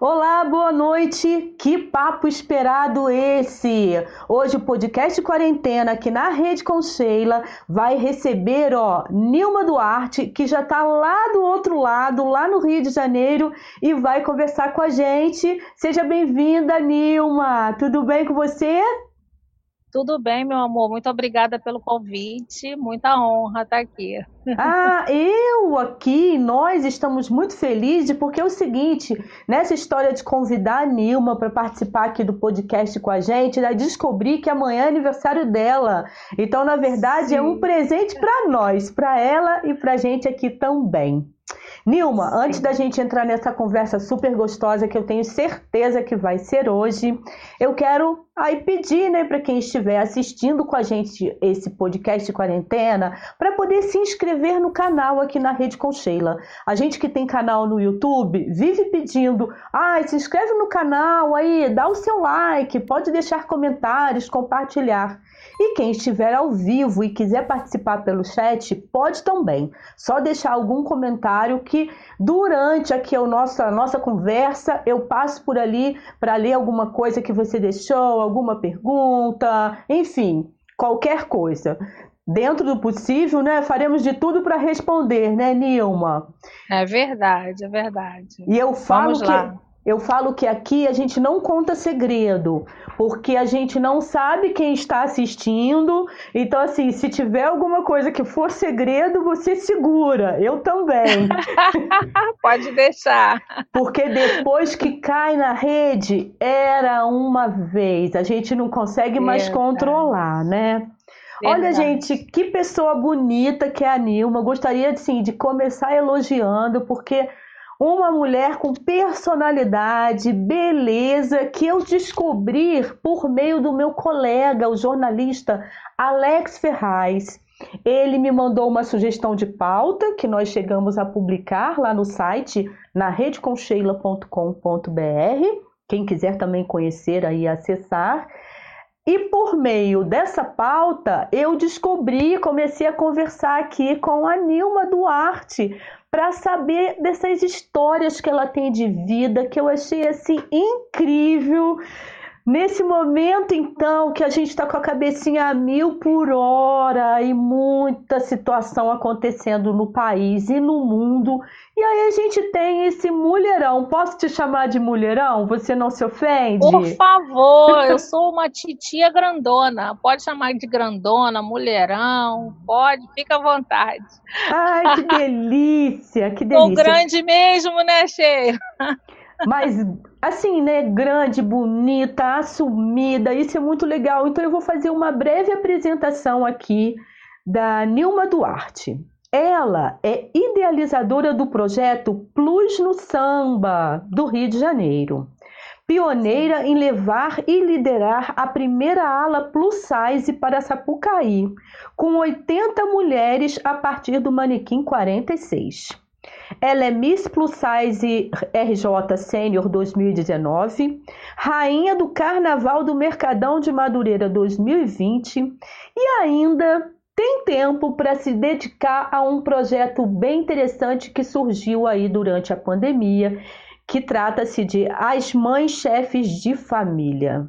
Olá, boa noite. Que papo esperado esse! Hoje o podcast Quarentena aqui na Rede com Sheila vai receber, ó, Nilma Duarte, que já tá lá do outro lado, lá no Rio de Janeiro, e vai conversar com a gente. Seja bem-vinda, Nilma. Tudo bem com você? Tudo bem, meu amor. Muito obrigada pelo convite. Muita honra estar aqui. Ah, eu aqui, nós estamos muito felizes porque é o seguinte, nessa história de convidar a Nilma para participar aqui do podcast com a gente, já descobri que amanhã é aniversário dela. Então, na verdade, Sim. é um presente para nós, para ela e para a gente aqui também. Nilma, antes da gente entrar nessa conversa super gostosa que eu tenho certeza que vai ser hoje, eu quero aí pedir, né, para quem estiver assistindo com a gente esse podcast de quarentena, para poder se inscrever no canal aqui na Rede com Sheila. A gente que tem canal no YouTube vive pedindo, ah, se inscreve no canal aí, dá o seu like, pode deixar comentários, compartilhar. E quem estiver ao vivo e quiser participar pelo chat, pode também. Só deixar algum comentário que durante aqui a nossa, a nossa conversa eu passo por ali para ler alguma coisa que você deixou, alguma pergunta, enfim, qualquer coisa. Dentro do possível, né? Faremos de tudo para responder, né, Nilma? É verdade, é verdade. E eu falo Vamos que lá. Eu falo que aqui a gente não conta segredo, porque a gente não sabe quem está assistindo. Então, assim, se tiver alguma coisa que for segredo, você segura. Eu também. Pode deixar. Porque depois que cai na rede, era uma vez. A gente não consegue mais controlar, né? Olha, gente, que pessoa bonita que é a Nilma. Gostaria, assim, de começar elogiando, porque uma mulher com personalidade, beleza, que eu descobri por meio do meu colega, o jornalista Alex Ferraz. Ele me mandou uma sugestão de pauta que nós chegamos a publicar lá no site na redeconcheila.com.br. Quem quiser também conhecer aí acessar. E por meio dessa pauta, eu descobri, comecei a conversar aqui com a Nilma Duarte, para saber dessas histórias que ela tem de vida, que eu achei assim incrível. Nesse momento, então, que a gente está com a cabecinha a mil por hora e muita situação acontecendo no país e no mundo, e aí a gente tem esse mulherão. Posso te chamar de mulherão? Você não se ofende? Por favor, eu sou uma titia grandona. Pode chamar de grandona, mulherão, pode, fica à vontade. Ai, que delícia, que delícia. Sou grande mesmo, né, Sheila? Mas assim, né, grande, bonita, assumida, isso é muito legal. Então eu vou fazer uma breve apresentação aqui da Nilma Duarte. Ela é idealizadora do projeto Plus no Samba, do Rio de Janeiro. Pioneira em levar e liderar a primeira ala plus size para Sapucaí, com 80 mulheres a partir do manequim 46. Ela é Miss Plus Size RJ Sênior 2019, Rainha do Carnaval do Mercadão de Madureira 2020 e ainda tem tempo para se dedicar a um projeto bem interessante que surgiu aí durante a pandemia, que trata-se de As Mães Chefes de Família.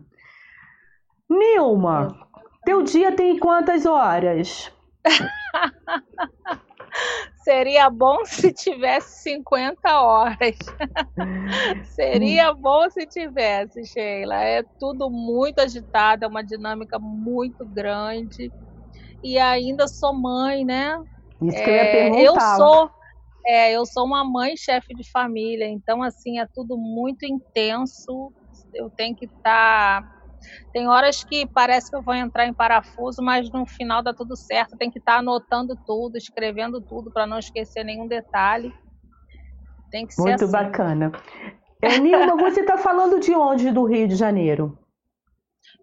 Nilma, teu dia tem quantas horas? Seria bom se tivesse 50 horas. Seria bom se tivesse, Sheila. É tudo muito agitado, é uma dinâmica muito grande. E ainda sou mãe, né? Isso que eu ia é, perguntar. Eu sou, é, eu sou uma mãe chefe de família, então assim é tudo muito intenso. Eu tenho que estar tá tem horas que parece que eu vou entrar em parafuso, mas no final dá tudo certo. Tem que estar tá anotando tudo, escrevendo tudo para não esquecer nenhum detalhe. Tem que ser Muito assim. bacana. É, Nilma, você está falando de onde do Rio de Janeiro?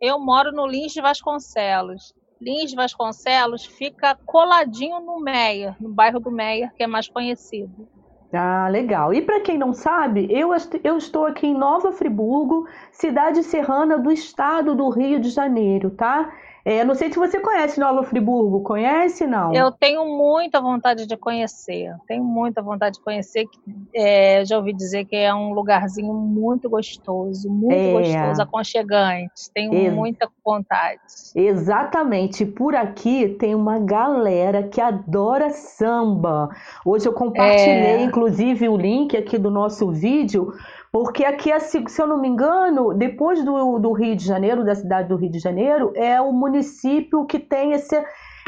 Eu moro no Lins de Vasconcelos. Lins de Vasconcelos fica coladinho no Meia, no bairro do Meia, que é mais conhecido. Ah, legal. E para quem não sabe, eu, eu estou aqui em Nova Friburgo, cidade serrana do estado do Rio de Janeiro, tá? É, não sei se você conhece Nova Friburgo, conhece não? Eu tenho muita vontade de conhecer, tenho muita vontade de conhecer. É, já ouvi dizer que é um lugarzinho muito gostoso, muito é. gostoso, aconchegante. Tenho Ex muita vontade. Exatamente. Por aqui tem uma galera que adora samba. Hoje eu compartilhei, é. inclusive, o link aqui do nosso vídeo porque aqui, se eu não me engano, depois do, do Rio de Janeiro, da cidade do Rio de Janeiro, é o município que tem esse,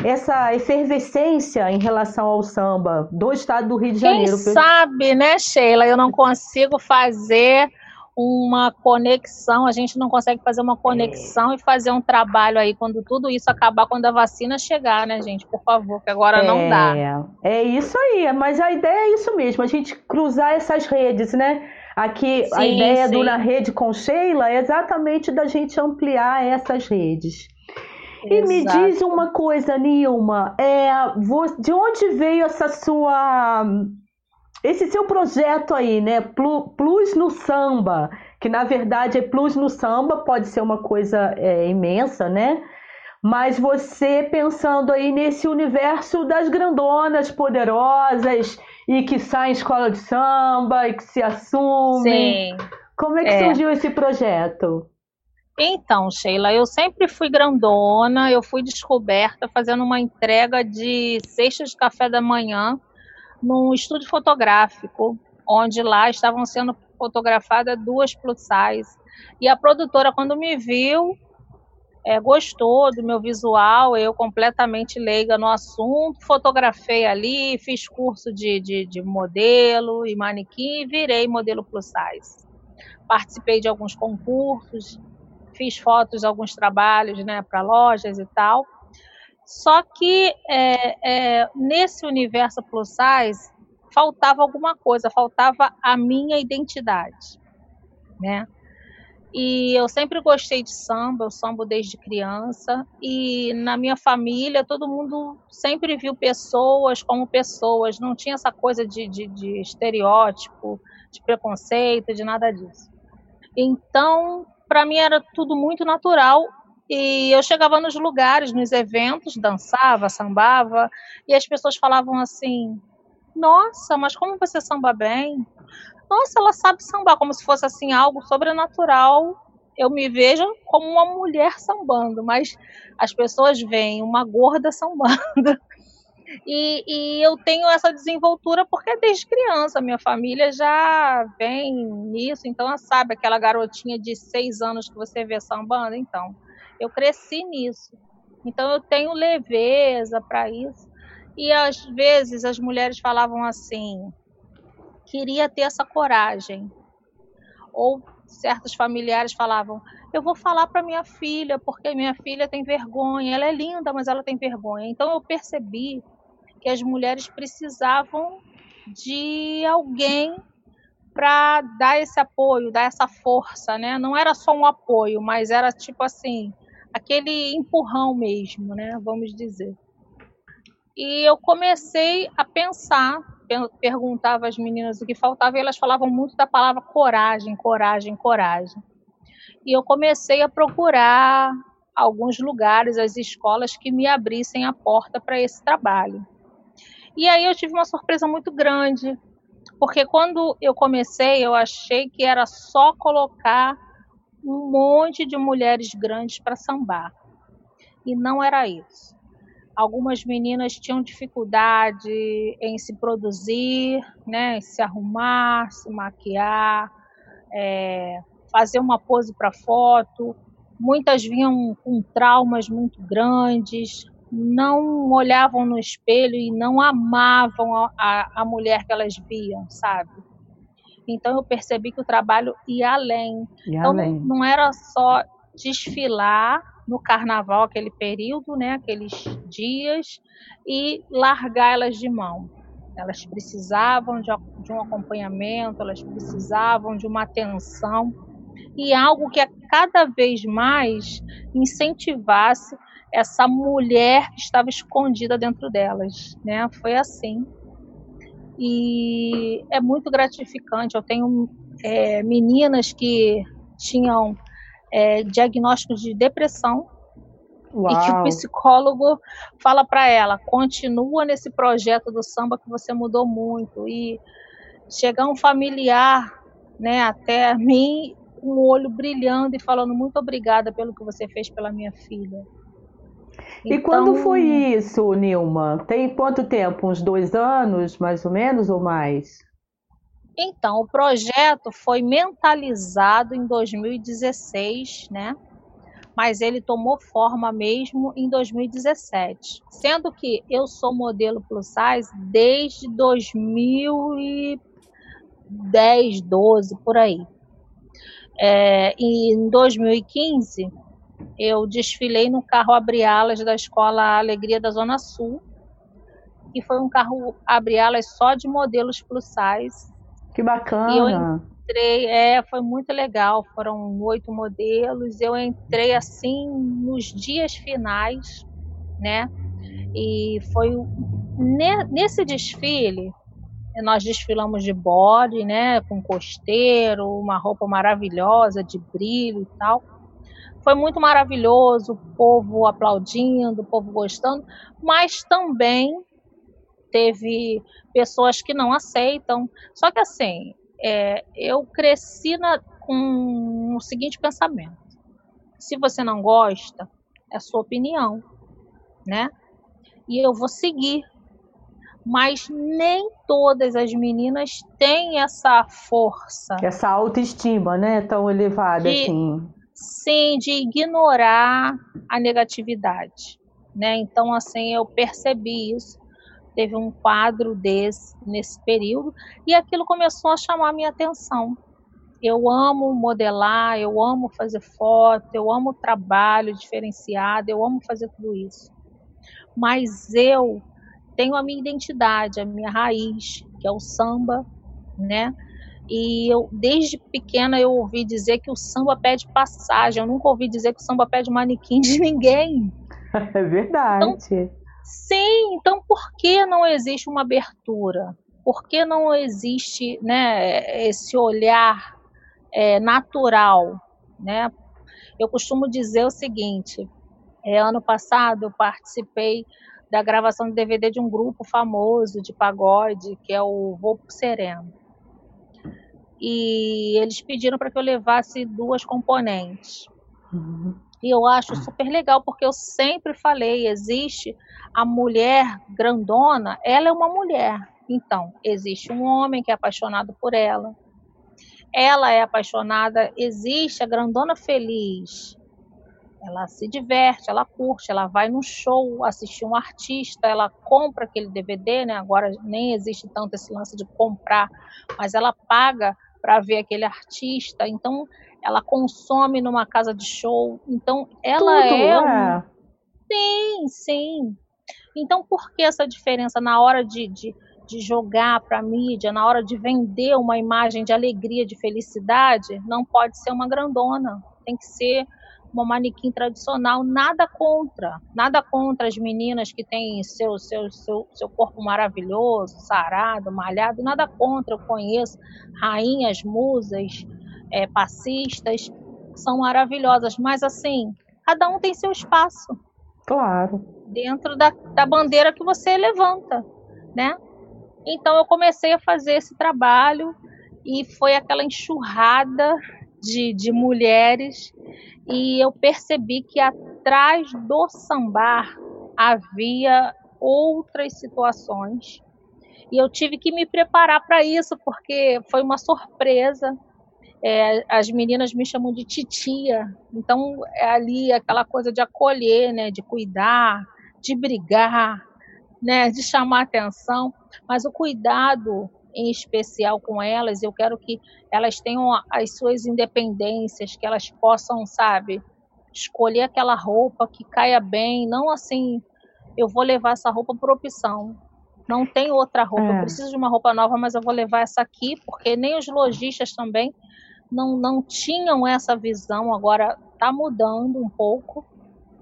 essa efervescência em relação ao samba do estado do Rio de Janeiro. Quem sabe, né, Sheila? Eu não consigo fazer uma conexão, a gente não consegue fazer uma conexão é. e fazer um trabalho aí quando tudo isso acabar, quando a vacina chegar, né, gente? Por favor, que agora é, não dá. É isso aí, mas a ideia é isso mesmo, a gente cruzar essas redes, né? Aqui sim, a ideia sim. do Na Rede com Sheila é exatamente da gente ampliar essas redes. Exato. E me diz uma coisa, Nilma, é, de onde veio essa sua esse seu projeto aí, né? Plus no samba, que na verdade é plus no samba, pode ser uma coisa é, imensa, né? Mas você pensando aí nesse universo das grandonas poderosas e que saem escola de samba e que se assumem. Sim. Como é que é. surgiu esse projeto? Então, Sheila, eu sempre fui grandona, eu fui descoberta fazendo uma entrega de cestas de café da manhã num estúdio fotográfico, onde lá estavam sendo fotografadas duas plus size. E a produtora, quando me viu, é, gostou do meu visual, eu completamente leiga no assunto, fotografei ali, fiz curso de, de, de modelo e manequim e virei modelo plus size. Participei de alguns concursos, fiz fotos alguns trabalhos né, para lojas e tal. Só que é, é, nesse universo plus size faltava alguma coisa, faltava a minha identidade, né? E eu sempre gostei de samba, eu sambo desde criança. E na minha família, todo mundo sempre viu pessoas como pessoas, não tinha essa coisa de, de, de estereótipo, de preconceito, de nada disso. Então, para mim era tudo muito natural. E eu chegava nos lugares, nos eventos, dançava, sambava, e as pessoas falavam assim: Nossa, mas como você samba bem? Nossa, ela sabe sambar, como se fosse assim algo sobrenatural. Eu me vejo como uma mulher sambando, mas as pessoas veem uma gorda sambando. E, e, eu tenho essa desenvoltura porque desde criança minha família já vem nisso, então sabe aquela garotinha de seis anos que você vê sambando, então eu cresci nisso. Então eu tenho leveza para isso. E às vezes as mulheres falavam assim: queria ter essa coragem. Ou certos familiares falavam: Eu vou falar para minha filha, porque minha filha tem vergonha. Ela é linda, mas ela tem vergonha. Então eu percebi que as mulheres precisavam de alguém para dar esse apoio, dar essa força, né? Não era só um apoio, mas era tipo assim, aquele empurrão mesmo, né? Vamos dizer. E eu comecei a pensar perguntava às meninas o que faltava e elas falavam muito da palavra coragem, coragem, coragem. E eu comecei a procurar alguns lugares, as escolas que me abrissem a porta para esse trabalho. E aí eu tive uma surpresa muito grande, porque quando eu comecei, eu achei que era só colocar um monte de mulheres grandes para sambar. E não era isso. Algumas meninas tinham dificuldade em se produzir, né, em se arrumar, se maquiar, é, fazer uma pose para foto. Muitas vinham com traumas muito grandes, não olhavam no espelho e não amavam a, a, a mulher que elas viam, sabe? Então eu percebi que o trabalho ia além. Ia então além. Não, não era só desfilar no carnaval, aquele período, né, aqueles dias, e largar elas de mão. Elas precisavam de, de um acompanhamento, elas precisavam de uma atenção e algo que cada vez mais incentivasse essa mulher que estava escondida dentro delas, né? Foi assim. E é muito gratificante. Eu tenho é, meninas que tinham é, diagnósticos de depressão Uau. E que o psicólogo fala para ela: continua nesse projeto do samba que você mudou muito. E chegar um familiar né, até mim, com o olho brilhando e falando muito obrigada pelo que você fez pela minha filha. E então... quando foi isso, Nilma? Tem quanto tempo? Uns dois anos, mais ou menos, ou mais? Então, o projeto foi mentalizado em 2016, né? Mas ele tomou forma mesmo em 2017. Sendo que eu sou modelo plus size desde 2010, 12, por aí. É, em 2015, eu desfilei no carro abre-alas da escola Alegria da Zona Sul, que foi um carro abre-alas só de modelos plus size. Que bacana! E eu entrei, é, foi muito legal, foram oito modelos, eu entrei assim nos dias finais, né? E foi nesse desfile, nós desfilamos de body, né, com costeiro, uma roupa maravilhosa de brilho e tal foi muito maravilhoso, o povo aplaudindo, o povo gostando, mas também teve pessoas que não aceitam. Só que assim, é, eu cresci na, com o seguinte pensamento: se você não gosta, é sua opinião, né? E eu vou seguir. Mas nem todas as meninas têm essa força. Essa autoestima, né? Tão elevada de, assim sim de ignorar a negatividade, né? Então assim eu percebi isso. Teve um quadro desse nesse período e aquilo começou a chamar minha atenção. Eu amo modelar, eu amo fazer foto, eu amo trabalho diferenciado, eu amo fazer tudo isso. Mas eu tenho a minha identidade, a minha raiz, que é o samba, né? E eu, desde pequena, eu ouvi dizer que o samba pede passagem. Eu nunca ouvi dizer que o samba pede manequim de ninguém. É verdade. Então, sim, então por que não existe uma abertura? Por que não existe né, esse olhar é, natural? Né? Eu costumo dizer o seguinte: é, ano passado eu participei da gravação de DVD de um grupo famoso de pagode, que é o Voo Sereno e eles pediram para que eu levasse duas componentes. Uhum. E eu acho super legal, porque eu sempre falei, existe a mulher grandona, ela é uma mulher. Então, existe um homem que é apaixonado por ela. Ela é apaixonada, existe a grandona feliz. Ela se diverte, ela curte, ela vai num show assistir um artista, ela compra aquele DVD, né? Agora nem existe tanto esse lance de comprar, mas ela paga para ver aquele artista. Então, ela consome numa casa de show. Então, ela Tudo, é. Um... Sim, sim. Então, por que essa diferença na hora de, de, de jogar para a mídia, na hora de vender uma imagem de alegria, de felicidade? Não pode ser uma grandona. Tem que ser uma manequim tradicional, nada contra, nada contra as meninas que têm seu, seu, seu, seu corpo maravilhoso, sarado, malhado, nada contra, eu conheço rainhas, musas, é, passistas, são maravilhosas, mas assim, cada um tem seu espaço. Claro. Dentro da, da bandeira que você levanta, né? Então eu comecei a fazer esse trabalho e foi aquela enxurrada de, de mulheres e eu percebi que atrás do sambar havia outras situações e eu tive que me preparar para isso porque foi uma surpresa. É, as meninas me chamam de titia, então é ali aquela coisa de acolher, né, de cuidar, de brigar, né, de chamar atenção, mas o cuidado em especial com elas. Eu quero que elas tenham as suas independências, que elas possam, sabe, escolher aquela roupa que caia bem, não assim, eu vou levar essa roupa por opção. Não tem outra roupa, é. eu preciso de uma roupa nova, mas eu vou levar essa aqui, porque nem os lojistas também não, não tinham essa visão, agora está mudando um pouco,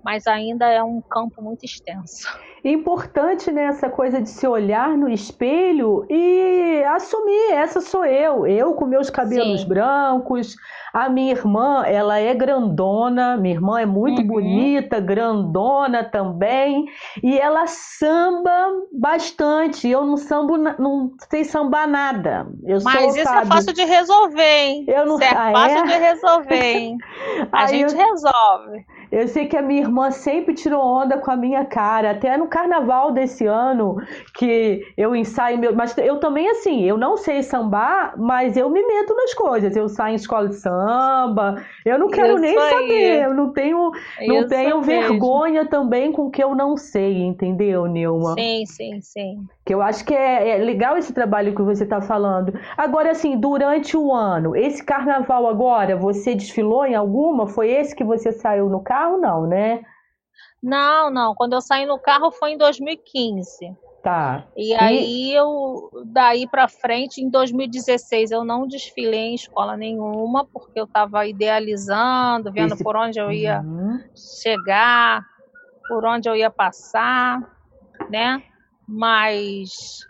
mas ainda é um campo muito extenso. Importante nessa né, coisa de se olhar no espelho e assumir, essa sou eu, eu com meus cabelos Sim. brancos, a minha irmã, ela é grandona, minha irmã é muito uhum. bonita, grandona também, e ela samba bastante. Eu não sambo, não sei sambar nada. Eu Mas sou, isso sabe, é fácil de resolver, hein? Eu não... Isso é ah, fácil é? de resolver, hein? A gente eu... resolve. Eu sei que a minha irmã sempre tirou onda com a minha cara, até no carnaval desse ano, que eu ensaio meu. Mas eu também, assim, eu não sei sambar, mas eu me meto nas coisas. Eu saio em escola de samba, eu não quero Isso nem aí. saber, eu não tenho, não tenho vergonha também com o que eu não sei, entendeu, Nilma? Sim, sim, sim. Que eu acho que é, é legal esse trabalho que você está falando. Agora, assim, durante o ano, esse carnaval agora, você desfilou em alguma? Foi esse que você saiu no carro? não, né? Não, não. Quando eu saí no carro foi em 2015. Tá. E, e... aí eu, daí para frente, em 2016, eu não desfilei em escola nenhuma, porque eu estava idealizando, vendo Esse... por onde eu ia uhum. chegar, por onde eu ia passar, né? Mas,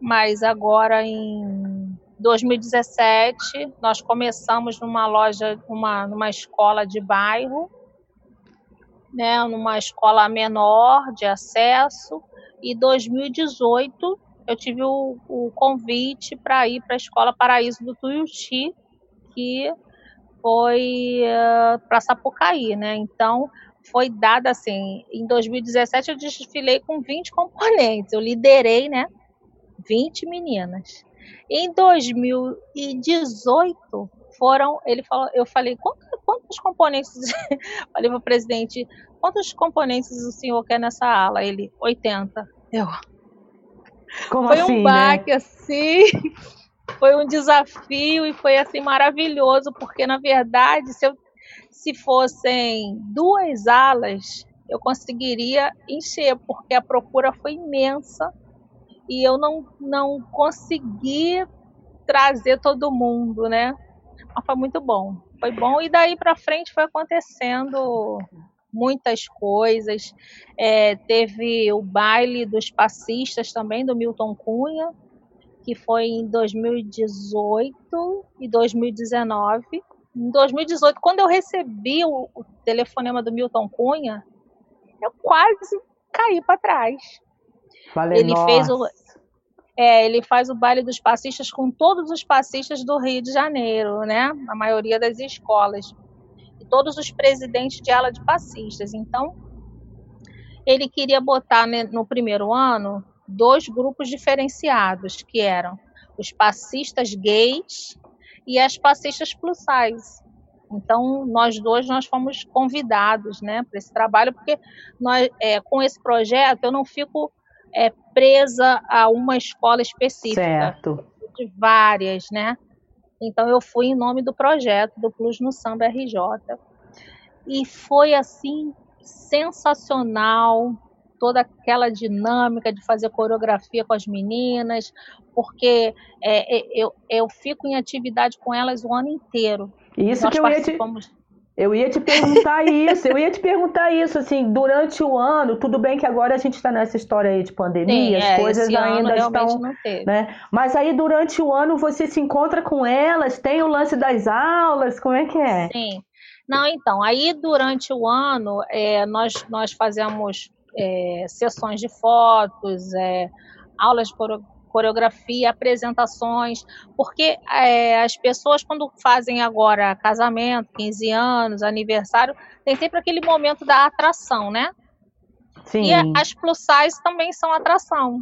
mas agora em 2017 nós começamos numa loja, uma, numa escola de bairro né, numa escola menor de acesso, e 2018 eu tive o, o convite para ir para a Escola Paraíso do Tuiuti, que foi uh, para Sapucaí, né? Então foi dada assim, em 2017 eu desfilei com 20 componentes, eu liderei, né? 20 meninas. Em 2018 foram, ele falou, eu falei, quantos, quantos componentes, falei para o presidente, quantos componentes o senhor quer nessa ala? Ele, 80. Eu. Como foi assim, um baque né? assim, foi um desafio e foi assim maravilhoso, porque na verdade, se eu se fossem duas alas, eu conseguiria encher, porque a procura foi imensa e eu não, não consegui trazer todo mundo, né? Mas foi muito bom. Foi bom e daí para frente foi acontecendo muitas coisas. É, teve o baile dos passistas também do Milton Cunha, que foi em 2018 e 2019. Em 2018, quando eu recebi o, o telefonema do Milton Cunha, eu quase caí para trás. Falei, ele nossa. fez o é, ele faz o baile dos passistas com todos os passistas do Rio de Janeiro, né? A maioria das escolas. E todos os presidentes de ala de passistas. Então, ele queria botar no primeiro ano dois grupos diferenciados, que eram os passistas gays e as passistas plus size. Então, nós dois nós fomos convidados né, para esse trabalho, porque nós, é, com esse projeto eu não fico é, presa a uma escola específica. Certo. De várias, né? Então eu fui em nome do projeto do Plus no Samba RJ. E foi assim sensacional toda aquela dinâmica de fazer coreografia com as meninas, porque é, é eu, eu fico em atividade com elas o ano inteiro. Isso Nós que eu ia te eu ia te perguntar isso, eu ia te perguntar isso, assim, durante o ano, tudo bem que agora a gente está nessa história aí de pandemia, Sim, as é, coisas ainda estão. Né? Mas aí durante o ano você se encontra com elas, tem o lance das aulas, como é que é? Sim. Não, então, aí durante o ano é, nós, nós fazemos é, sessões de fotos, é, aulas de coreografia, apresentações, porque é, as pessoas quando fazem agora casamento, 15 anos, aniversário, tem sempre aquele momento da atração, né? Sim. E as plus size também são atração.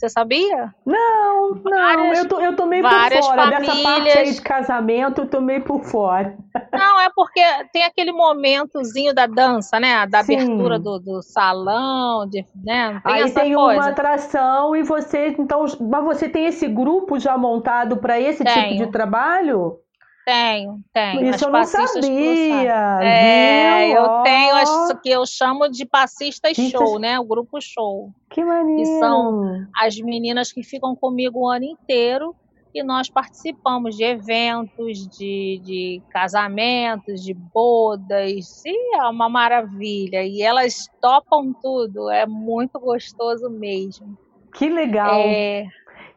Você sabia? Não, não. Várias, eu, tô, eu tô meio por fora. Famílias... Dessa parte aí de casamento, eu tô meio por fora. Não, é porque tem aquele momentozinho da dança, né? Da Sim. abertura do, do salão, de, né? Tem aí tem coisa. uma atração e você, então, mas você tem esse grupo já montado para esse Tenho. tipo de trabalho? Tenho, tenho. Isso eu não sabia. É, viu? eu tenho as que eu chamo de passistas show, né? O grupo show. Que maneiro. Que são as meninas que ficam comigo o ano inteiro e nós participamos de eventos, de, de casamentos, de bodas, e é uma maravilha. E elas topam tudo, é muito gostoso mesmo. Que legal! É,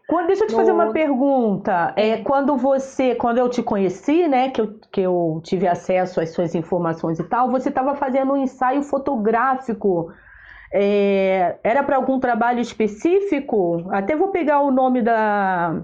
quando, deixa eu te fazer uma pergunta. É, quando você, quando eu te conheci, né, que eu, que eu tive acesso às suas informações e tal, você estava fazendo um ensaio fotográfico. É, era para algum trabalho específico? Até vou pegar o nome da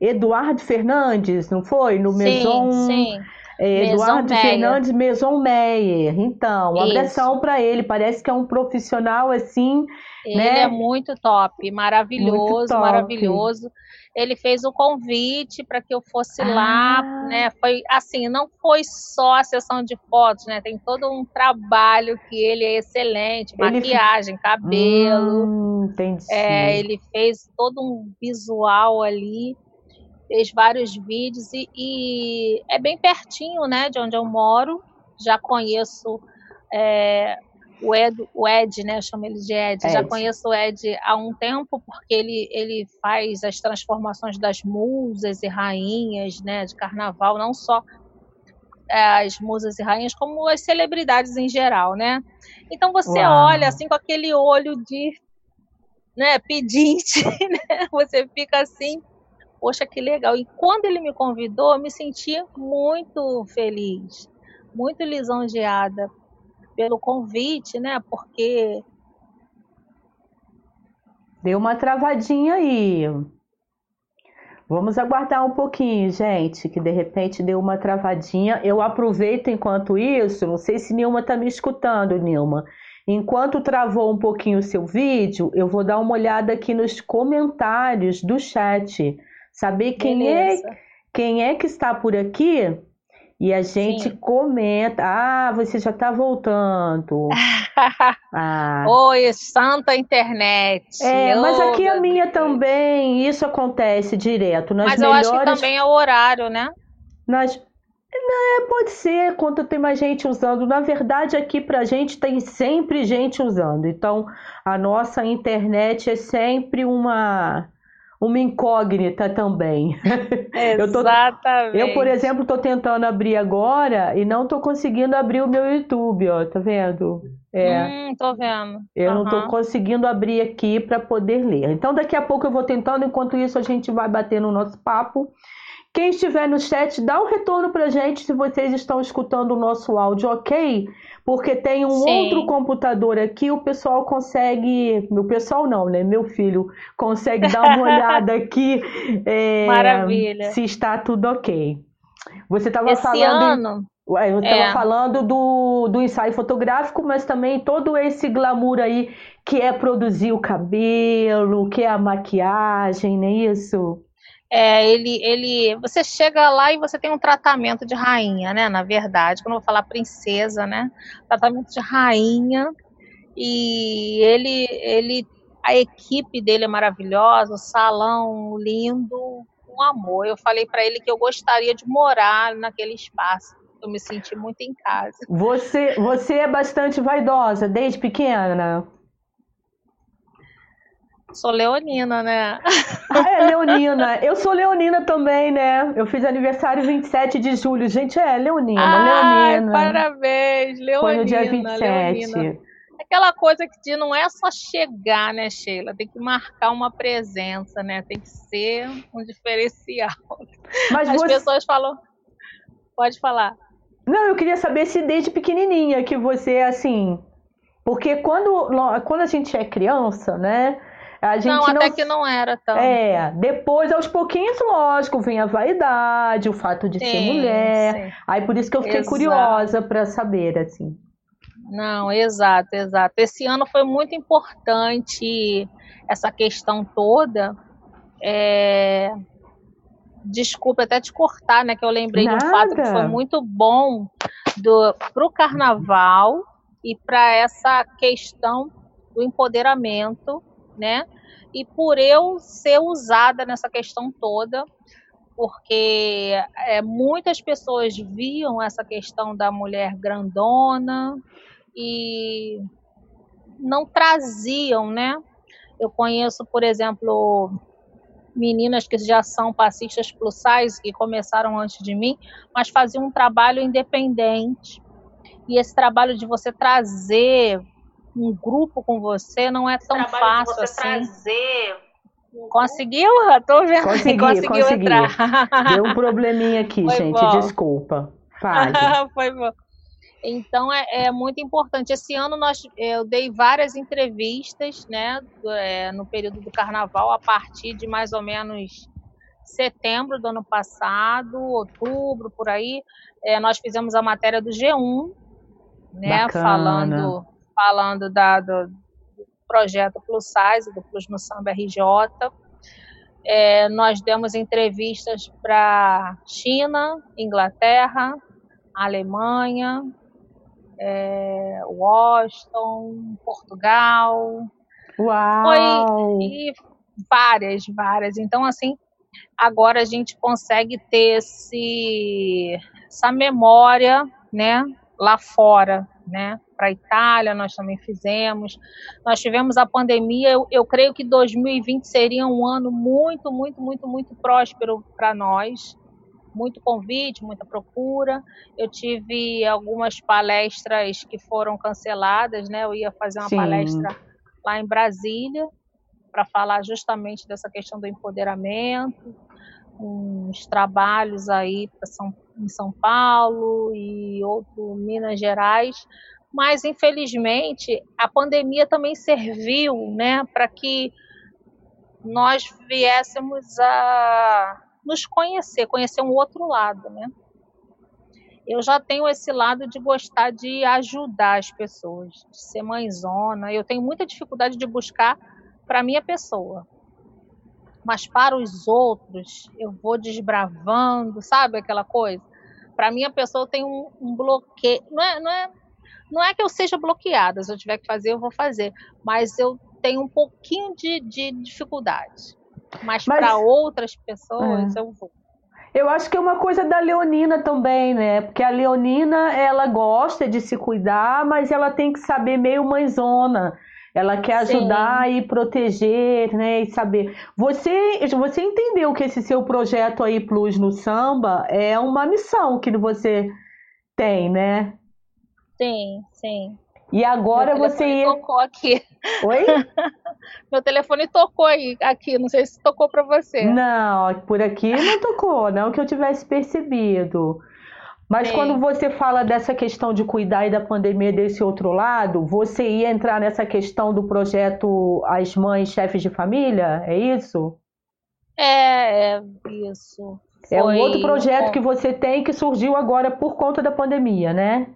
Eduardo Fernandes, não foi? No Maison. Sim, sim. É, Eduardo Meyer. Fernandes Maison Meyer. Então, um abração para ele. Parece que é um profissional assim. Ele né? é muito top, maravilhoso, muito top. maravilhoso. Ele fez o convite para que eu fosse ah. lá, né? Foi assim, não foi só a sessão de fotos, né? Tem todo um trabalho que ele é excelente, maquiagem, cabelo. Hum, entendi. É, ele fez todo um visual ali fez vários vídeos e, e, é bem pertinho, né, de onde eu moro. Já conheço é, o, Ed, o Ed, né, eu chamo ele de Ed. Ed. Já conheço o Ed há um tempo porque ele, ele faz as transformações das musas e rainhas, né, de carnaval, não só é, as musas e rainhas, como as celebridades em geral, né? Então você Uau. olha assim com aquele olho de né, pedinte, né? Você fica assim, poxa, que legal. E quando ele me convidou, eu me senti muito feliz, muito lisonjeada pelo convite, né? Porque. Deu uma travadinha aí. Vamos aguardar um pouquinho, gente, que de repente deu uma travadinha. Eu aproveito enquanto isso, não sei se Nilma está me escutando, Nilma. Enquanto travou um pouquinho o seu vídeo, eu vou dar uma olhada aqui nos comentários do chat Saber quem é, quem é que está por aqui e a gente Sim. comenta. Ah, você já está voltando. ah. Oi, santa internet. É, oh, mas aqui a minha Deus. também, isso acontece direto. Nas mas melhores... eu acho que também é o horário, né? Nas... Não, é, pode ser quando tem mais gente usando. Na verdade, aqui pra gente tem sempre gente usando. Então, a nossa internet é sempre uma uma incógnita também. Exatamente. Eu, tô, eu por exemplo, estou tentando abrir agora e não estou conseguindo abrir o meu YouTube, ó, tá vendo? É. Hum, tô vendo. Eu uhum. não estou conseguindo abrir aqui para poder ler. Então, daqui a pouco eu vou tentando, enquanto isso a gente vai bater no nosso papo. Quem estiver no chat, dá um retorno pra gente se vocês estão escutando o nosso áudio, ok? Porque tem um Sim. outro computador aqui, o pessoal consegue. Meu pessoal não, né? Meu filho consegue dar uma olhada aqui é, Maravilha. se está tudo ok. Você estava falando. Ano... Eu estava é. falando do, do ensaio fotográfico, mas também todo esse glamour aí que é produzir o cabelo, que é a maquiagem, não é isso? É, ele, ele, você chega lá e você tem um tratamento de rainha, né? Na verdade, quando eu vou falar princesa, né? Tratamento de rainha e ele, ele, a equipe dele é maravilhosa, o salão lindo, um amor. Eu falei para ele que eu gostaria de morar naquele espaço. Eu me senti muito em casa. Você, você é bastante vaidosa desde pequena? Sou leonina, né? Ah, é, leonina. Eu sou leonina também, né? Eu fiz aniversário 27 de julho. Gente, é, leonina, Ai, leonina. parabéns, leonina. Foi no dia 27. Leonina. Aquela coisa que não é só chegar, né, Sheila? Tem que marcar uma presença, né? Tem que ser um diferencial. Mas As você... pessoas falam... Pode falar. Não, eu queria saber se desde pequenininha que você, é assim... Porque quando, quando a gente é criança, né? A gente não, até que não era tão. É, depois, aos pouquinhos, lógico, vem a vaidade, o fato de sim, ser mulher. Sim. Aí por isso que eu fiquei exato. curiosa para saber, assim. Não, exato, exato. Esse ano foi muito importante essa questão toda. É... Desculpa até te cortar, né? Que eu lembrei Nada. de um fato que foi muito bom do, pro carnaval e para essa questão do empoderamento né? E por eu ser usada nessa questão toda, porque é, muitas pessoas viam essa questão da mulher grandona e não traziam, né? Eu conheço, por exemplo, meninas que já são passistas plus size, que começaram antes de mim, mas faziam um trabalho independente. E esse trabalho de você trazer um grupo com você não é tão fácil assim. Trazer Conseguiu? Tô vendo. Consegui, Conseguiu consegui. entrar. Deu um probleminha aqui, Foi gente. Bom. Desculpa. Fale. Foi bom. Então é, é, muito importante. Esse ano nós, eu dei várias entrevistas, né, é, no período do Carnaval, a partir de mais ou menos setembro do ano passado, outubro, por aí. É, nós fizemos a matéria do G1, né, Bacana. falando falando da, do, projeto Plus Size, do Plus no Samba RJ. É, nós demos entrevistas para China, Inglaterra, Alemanha, é, Washington, Portugal. Uau! Foi, e várias, várias. Então, assim, agora a gente consegue ter esse, essa memória, né, lá fora, né? Para a Itália nós também fizemos. Nós tivemos a pandemia. Eu, eu creio que 2020 seria um ano muito, muito, muito, muito próspero para nós. Muito convite, muita procura. Eu tive algumas palestras que foram canceladas, né? Eu ia fazer uma Sim. palestra lá em Brasília para falar justamente dessa questão do empoderamento, uns trabalhos aí São, em São Paulo e outro Minas Gerais, mas infelizmente a pandemia também serviu, né, para que nós viéssemos a nos conhecer, conhecer um outro lado, né? Eu já tenho esse lado de gostar de ajudar as pessoas, de ser mãezona. Eu tenho muita dificuldade de buscar para minha pessoa, mas para os outros eu vou desbravando, sabe aquela coisa? Para mim a pessoa tem um, um bloqueio, não é, não é não é que eu seja bloqueada, se eu tiver que fazer, eu vou fazer. Mas eu tenho um pouquinho de, de dificuldade. Mas, Mas... para outras pessoas, é. eu vou. Eu acho que é uma coisa da Leonina também, né? Porque a Leonina, ela gosta de se cuidar, mas ela tem que saber meio mãezona. Ela quer ajudar Sim. e proteger, né? E saber. Você, você entendeu que esse seu projeto aí, Plus no Samba, é uma missão que você tem, né? Sim, sim. E agora Meu você ia. tocou aqui. Oi? Meu telefone tocou aí, aqui. Não sei se tocou para você. Não, por aqui não tocou, não que eu tivesse percebido. Mas Sim. quando você fala dessa questão de cuidar e da pandemia desse outro lado, você ia entrar nessa questão do projeto As Mães Chefes de Família? É isso? É, é isso. Foi... É um outro projeto que você tem que surgiu agora por conta da pandemia, né?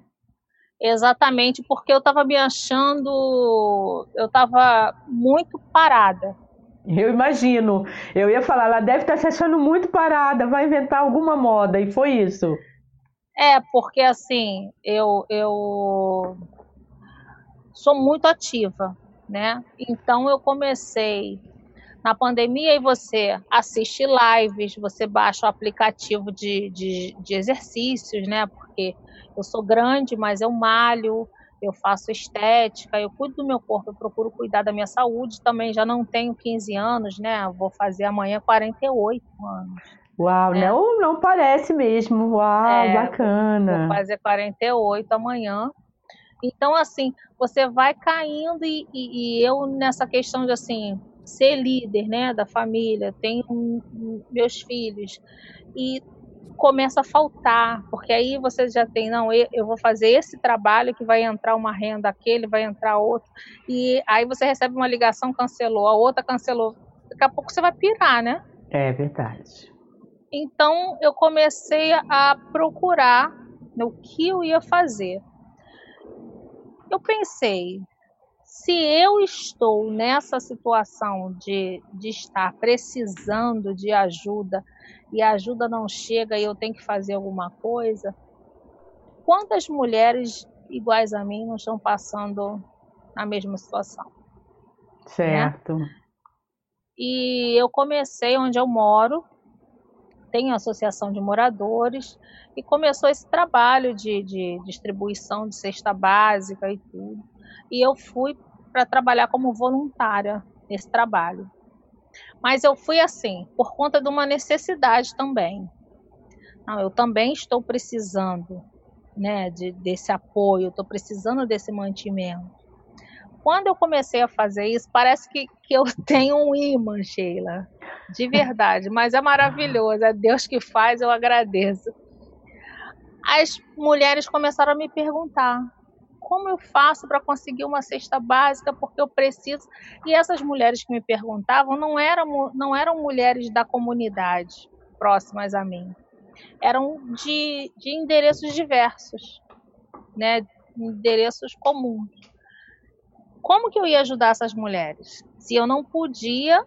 Exatamente porque eu estava me achando, eu estava muito parada. Eu imagino. Eu ia falar, ela deve estar tá se achando muito parada, vai inventar alguma moda, e foi isso. É, porque assim, eu, eu sou muito ativa, né? Então eu comecei na pandemia e você assiste lives, você baixa o aplicativo de, de, de exercícios, né? Porque eu sou grande, mas eu malho, eu faço estética, eu cuido do meu corpo, eu procuro cuidar da minha saúde. Também já não tenho 15 anos, né? Vou fazer amanhã 48 anos. Uau, né? não, não parece mesmo. Uau, é, bacana. Vou fazer 48 amanhã. Então, assim, você vai caindo e, e, e eu nessa questão de, assim, ser líder, né, da família, tenho meus filhos e começa a faltar, porque aí você já tem, não, eu vou fazer esse trabalho que vai entrar uma renda aquele, vai entrar outro, e aí você recebe uma ligação, cancelou, a outra cancelou, daqui a pouco você vai pirar, né? É verdade. Então eu comecei a procurar o que eu ia fazer. Eu pensei, se eu estou nessa situação de, de estar precisando de ajuda e a ajuda não chega e eu tenho que fazer alguma coisa, quantas mulheres iguais a mim não estão passando na mesma situação? Certo. Né? E eu comecei onde eu moro, tenho associação de moradores, e começou esse trabalho de, de distribuição de cesta básica e tudo. E eu fui para trabalhar como voluntária nesse trabalho. Mas eu fui assim, por conta de uma necessidade também. Não, eu também estou precisando né, de, desse apoio, estou precisando desse mantimento. Quando eu comecei a fazer isso, parece que, que eu tenho um imã, Sheila, de verdade, mas é maravilhoso, é Deus que faz, eu agradeço. As mulheres começaram a me perguntar: como eu faço para conseguir uma cesta básica, porque eu preciso. E essas mulheres que me perguntavam não eram, não eram mulheres da comunidade próximas a mim eram de, de endereços diversos, né? endereços comuns. Como que eu ia ajudar essas mulheres? Se eu não podia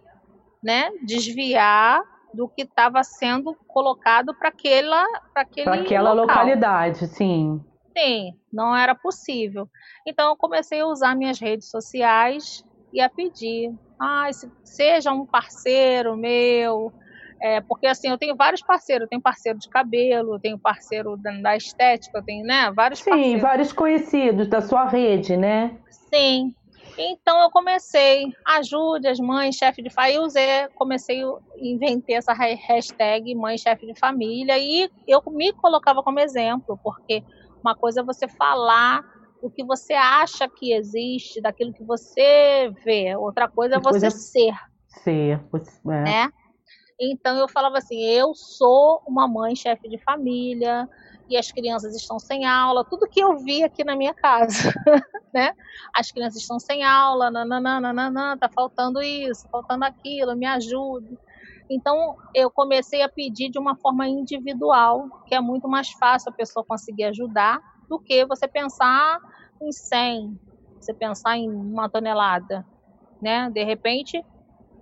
né, desviar do que estava sendo colocado para aquela, para aquela local. localidade, sim. Sim, não era possível. Então eu comecei a usar minhas redes sociais e a pedir, ah, seja um parceiro meu, é, porque assim, eu tenho vários parceiros, eu tenho parceiro de cabelo, eu tenho parceiro da, da estética, eu tenho, né, vários Sim, parceiros. vários conhecidos da sua rede, né? Sim. Então eu comecei, ajude as mães, chefe de família, usei, comecei, inventei essa hashtag mãe, chefe de família, e eu me colocava como exemplo, porque uma coisa é você falar o que você acha que existe, daquilo que você vê, outra coisa é você coisa... ser. Ser, é. né? Então eu falava assim: eu sou uma mãe chefe de família e as crianças estão sem aula, tudo que eu vi aqui na minha casa, né? As crianças estão sem aula, nananana, tá faltando isso, faltando aquilo, me ajude. Então eu comecei a pedir de uma forma individual, que é muito mais fácil a pessoa conseguir ajudar do que você pensar em 100, você pensar em uma tonelada, né? De repente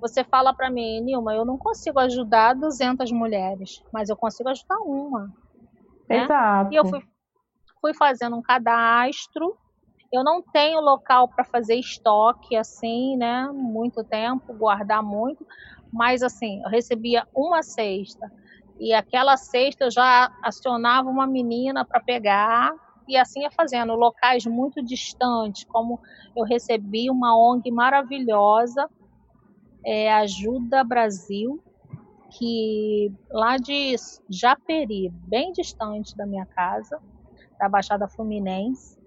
você fala para mim, Nilma, eu não consigo ajudar 200 mulheres, mas eu consigo ajudar uma. Né? Exato. E eu fui, fui fazendo um cadastro. Eu não tenho local para fazer estoque assim, né? Muito tempo, guardar muito. Mas assim, eu recebia uma cesta. E aquela cesta eu já acionava uma menina para pegar e assim ia fazendo. Locais muito distantes, como eu recebi uma ONG maravilhosa é Ajuda Brasil, que lá de Japeri, bem distante da minha casa, da Baixada Fluminense,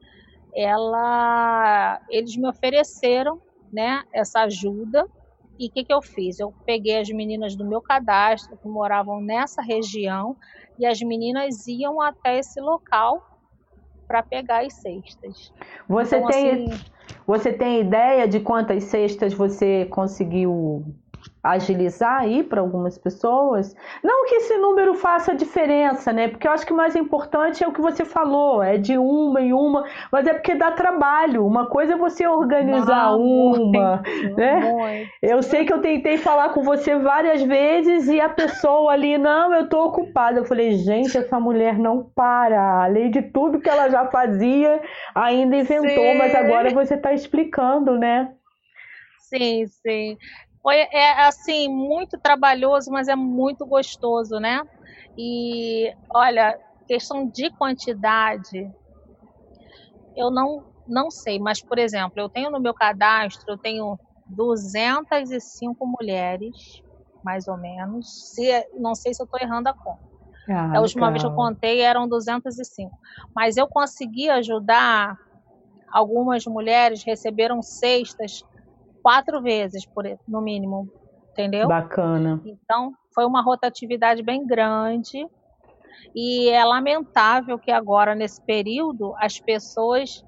ela, eles me ofereceram, né, essa ajuda. E o que, que eu fiz? Eu peguei as meninas do meu cadastro que moravam nessa região e as meninas iam até esse local para pegar as cestas. Você então, tem assim, você tem ideia de quantas cestas você conseguiu agilizar aí para algumas pessoas. Não que esse número faça diferença, né? Porque eu acho que o mais importante é o que você falou, é de uma em uma, mas é porque dá trabalho. Uma coisa é você organizar Não, uma, muito, né? Muito. Eu sei que eu tentei falar com você várias vezes e a pessoa ali, não, eu tô ocupada. Eu falei, gente, essa mulher não para. Além de tudo que ela já fazia, ainda inventou, sim. mas agora você está explicando, né? Sim, sim. Foi é assim muito trabalhoso, mas é muito gostoso, né? E olha, questão de quantidade, eu não não sei, mas por exemplo, eu tenho no meu cadastro, eu tenho 205 mulheres, mais ou menos. Se, não sei se eu estou errando a conta. Ah, a última legal. vez que eu contei eram 205. Mas eu consegui ajudar algumas mulheres receberam cestas quatro vezes, por, no mínimo, entendeu? Bacana. Então, foi uma rotatividade bem grande. E é lamentável que agora, nesse período, as pessoas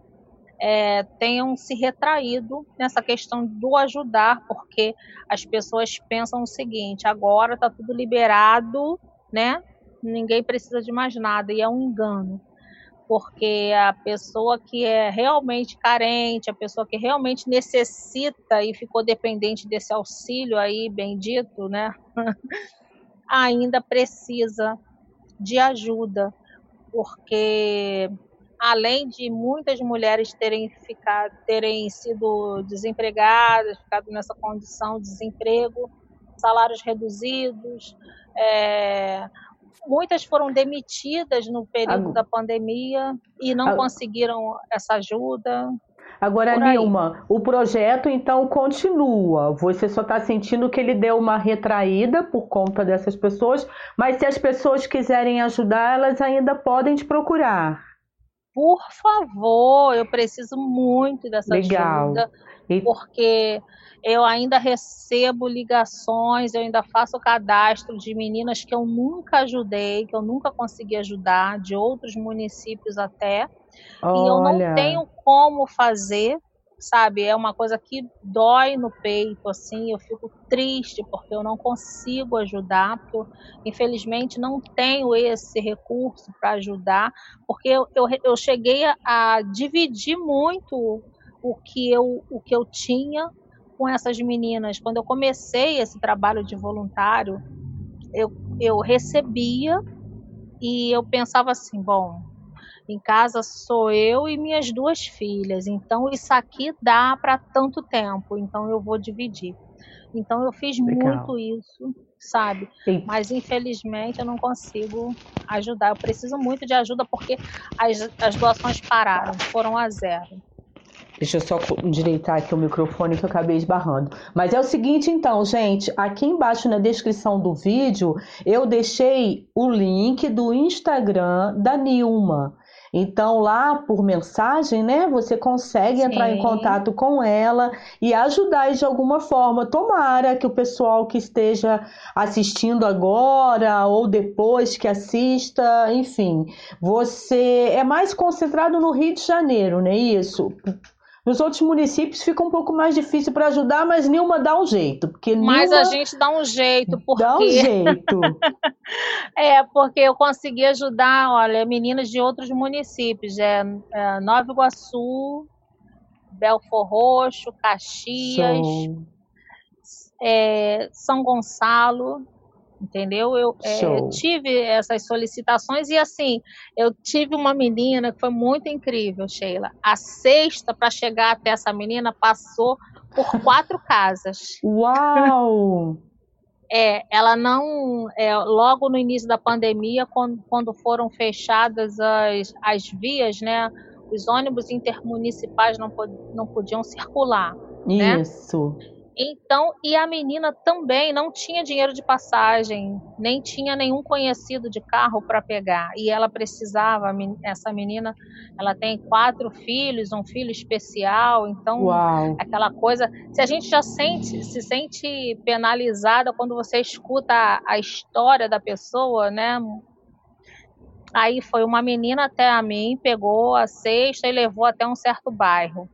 é, tenham se retraído nessa questão do ajudar, porque as pessoas pensam o seguinte: agora está tudo liberado, né? Ninguém precisa de mais nada, e é um engano porque a pessoa que é realmente carente, a pessoa que realmente necessita e ficou dependente desse auxílio aí bendito, né? ainda precisa de ajuda, porque além de muitas mulheres terem ficado, terem sido desempregadas, ficado nessa condição de desemprego, salários reduzidos, é, muitas foram demitidas no período da pandemia e não conseguiram essa ajuda. Agora, Nilma, o projeto então continua. Você só está sentindo que ele deu uma retraída por conta dessas pessoas, mas se as pessoas quiserem ajudar, elas ainda podem te procurar. Por favor, eu preciso muito dessa Legal. ajuda, e... porque eu ainda recebo ligações, eu ainda faço cadastro de meninas que eu nunca ajudei, que eu nunca consegui ajudar, de outros municípios até. Olha. E eu não tenho como fazer, sabe? É uma coisa que dói no peito, assim. Eu fico triste porque eu não consigo ajudar, porque eu, infelizmente não tenho esse recurso para ajudar, porque eu, eu, eu cheguei a, a dividir muito o que eu, o que eu tinha com essas meninas. Quando eu comecei esse trabalho de voluntário, eu, eu recebia e eu pensava assim: bom, em casa sou eu e minhas duas filhas, então isso aqui dá para tanto tempo, então eu vou dividir. Então eu fiz Legal. muito isso, sabe? Sim. Mas infelizmente eu não consigo ajudar. Eu preciso muito de ajuda porque as, as doações pararam, foram a zero. Deixa eu só endireitar aqui o microfone que eu acabei esbarrando. Mas é o seguinte, então, gente, aqui embaixo na descrição do vídeo eu deixei o link do Instagram da Nilma. Então, lá por mensagem, né, você consegue Sim. entrar em contato com ela e ajudar de alguma forma. Tomara que o pessoal que esteja assistindo agora ou depois que assista, enfim, você é mais concentrado no Rio de Janeiro, não é isso? Nos outros municípios fica um pouco mais difícil para ajudar, mas Nilma dá um jeito. Porque mas a gente dá um jeito, porque... Dá um jeito. é, porque eu consegui ajudar, olha, meninas de outros municípios. É, é Nova Iguaçu, Belfor Roxo, Caxias, é, São Gonçalo, entendeu? Eu é, tive essas solicitações e assim, eu tive uma menina que foi muito incrível, Sheila. A sexta para chegar até essa menina passou por quatro casas. Uau! É, ela não, é, logo no início da pandemia, quando, quando foram fechadas as, as vias, né, os ônibus intermunicipais não, não podiam circular. Né? Isso. Né? Então, e a menina também não tinha dinheiro de passagem, nem tinha nenhum conhecido de carro para pegar. E ela precisava, essa menina, ela tem quatro filhos, um filho especial, então Uau. aquela coisa. Se a gente já sente, se sente penalizada quando você escuta a, a história da pessoa, né? Aí foi uma menina até a mim, pegou a cesta e levou até um certo bairro.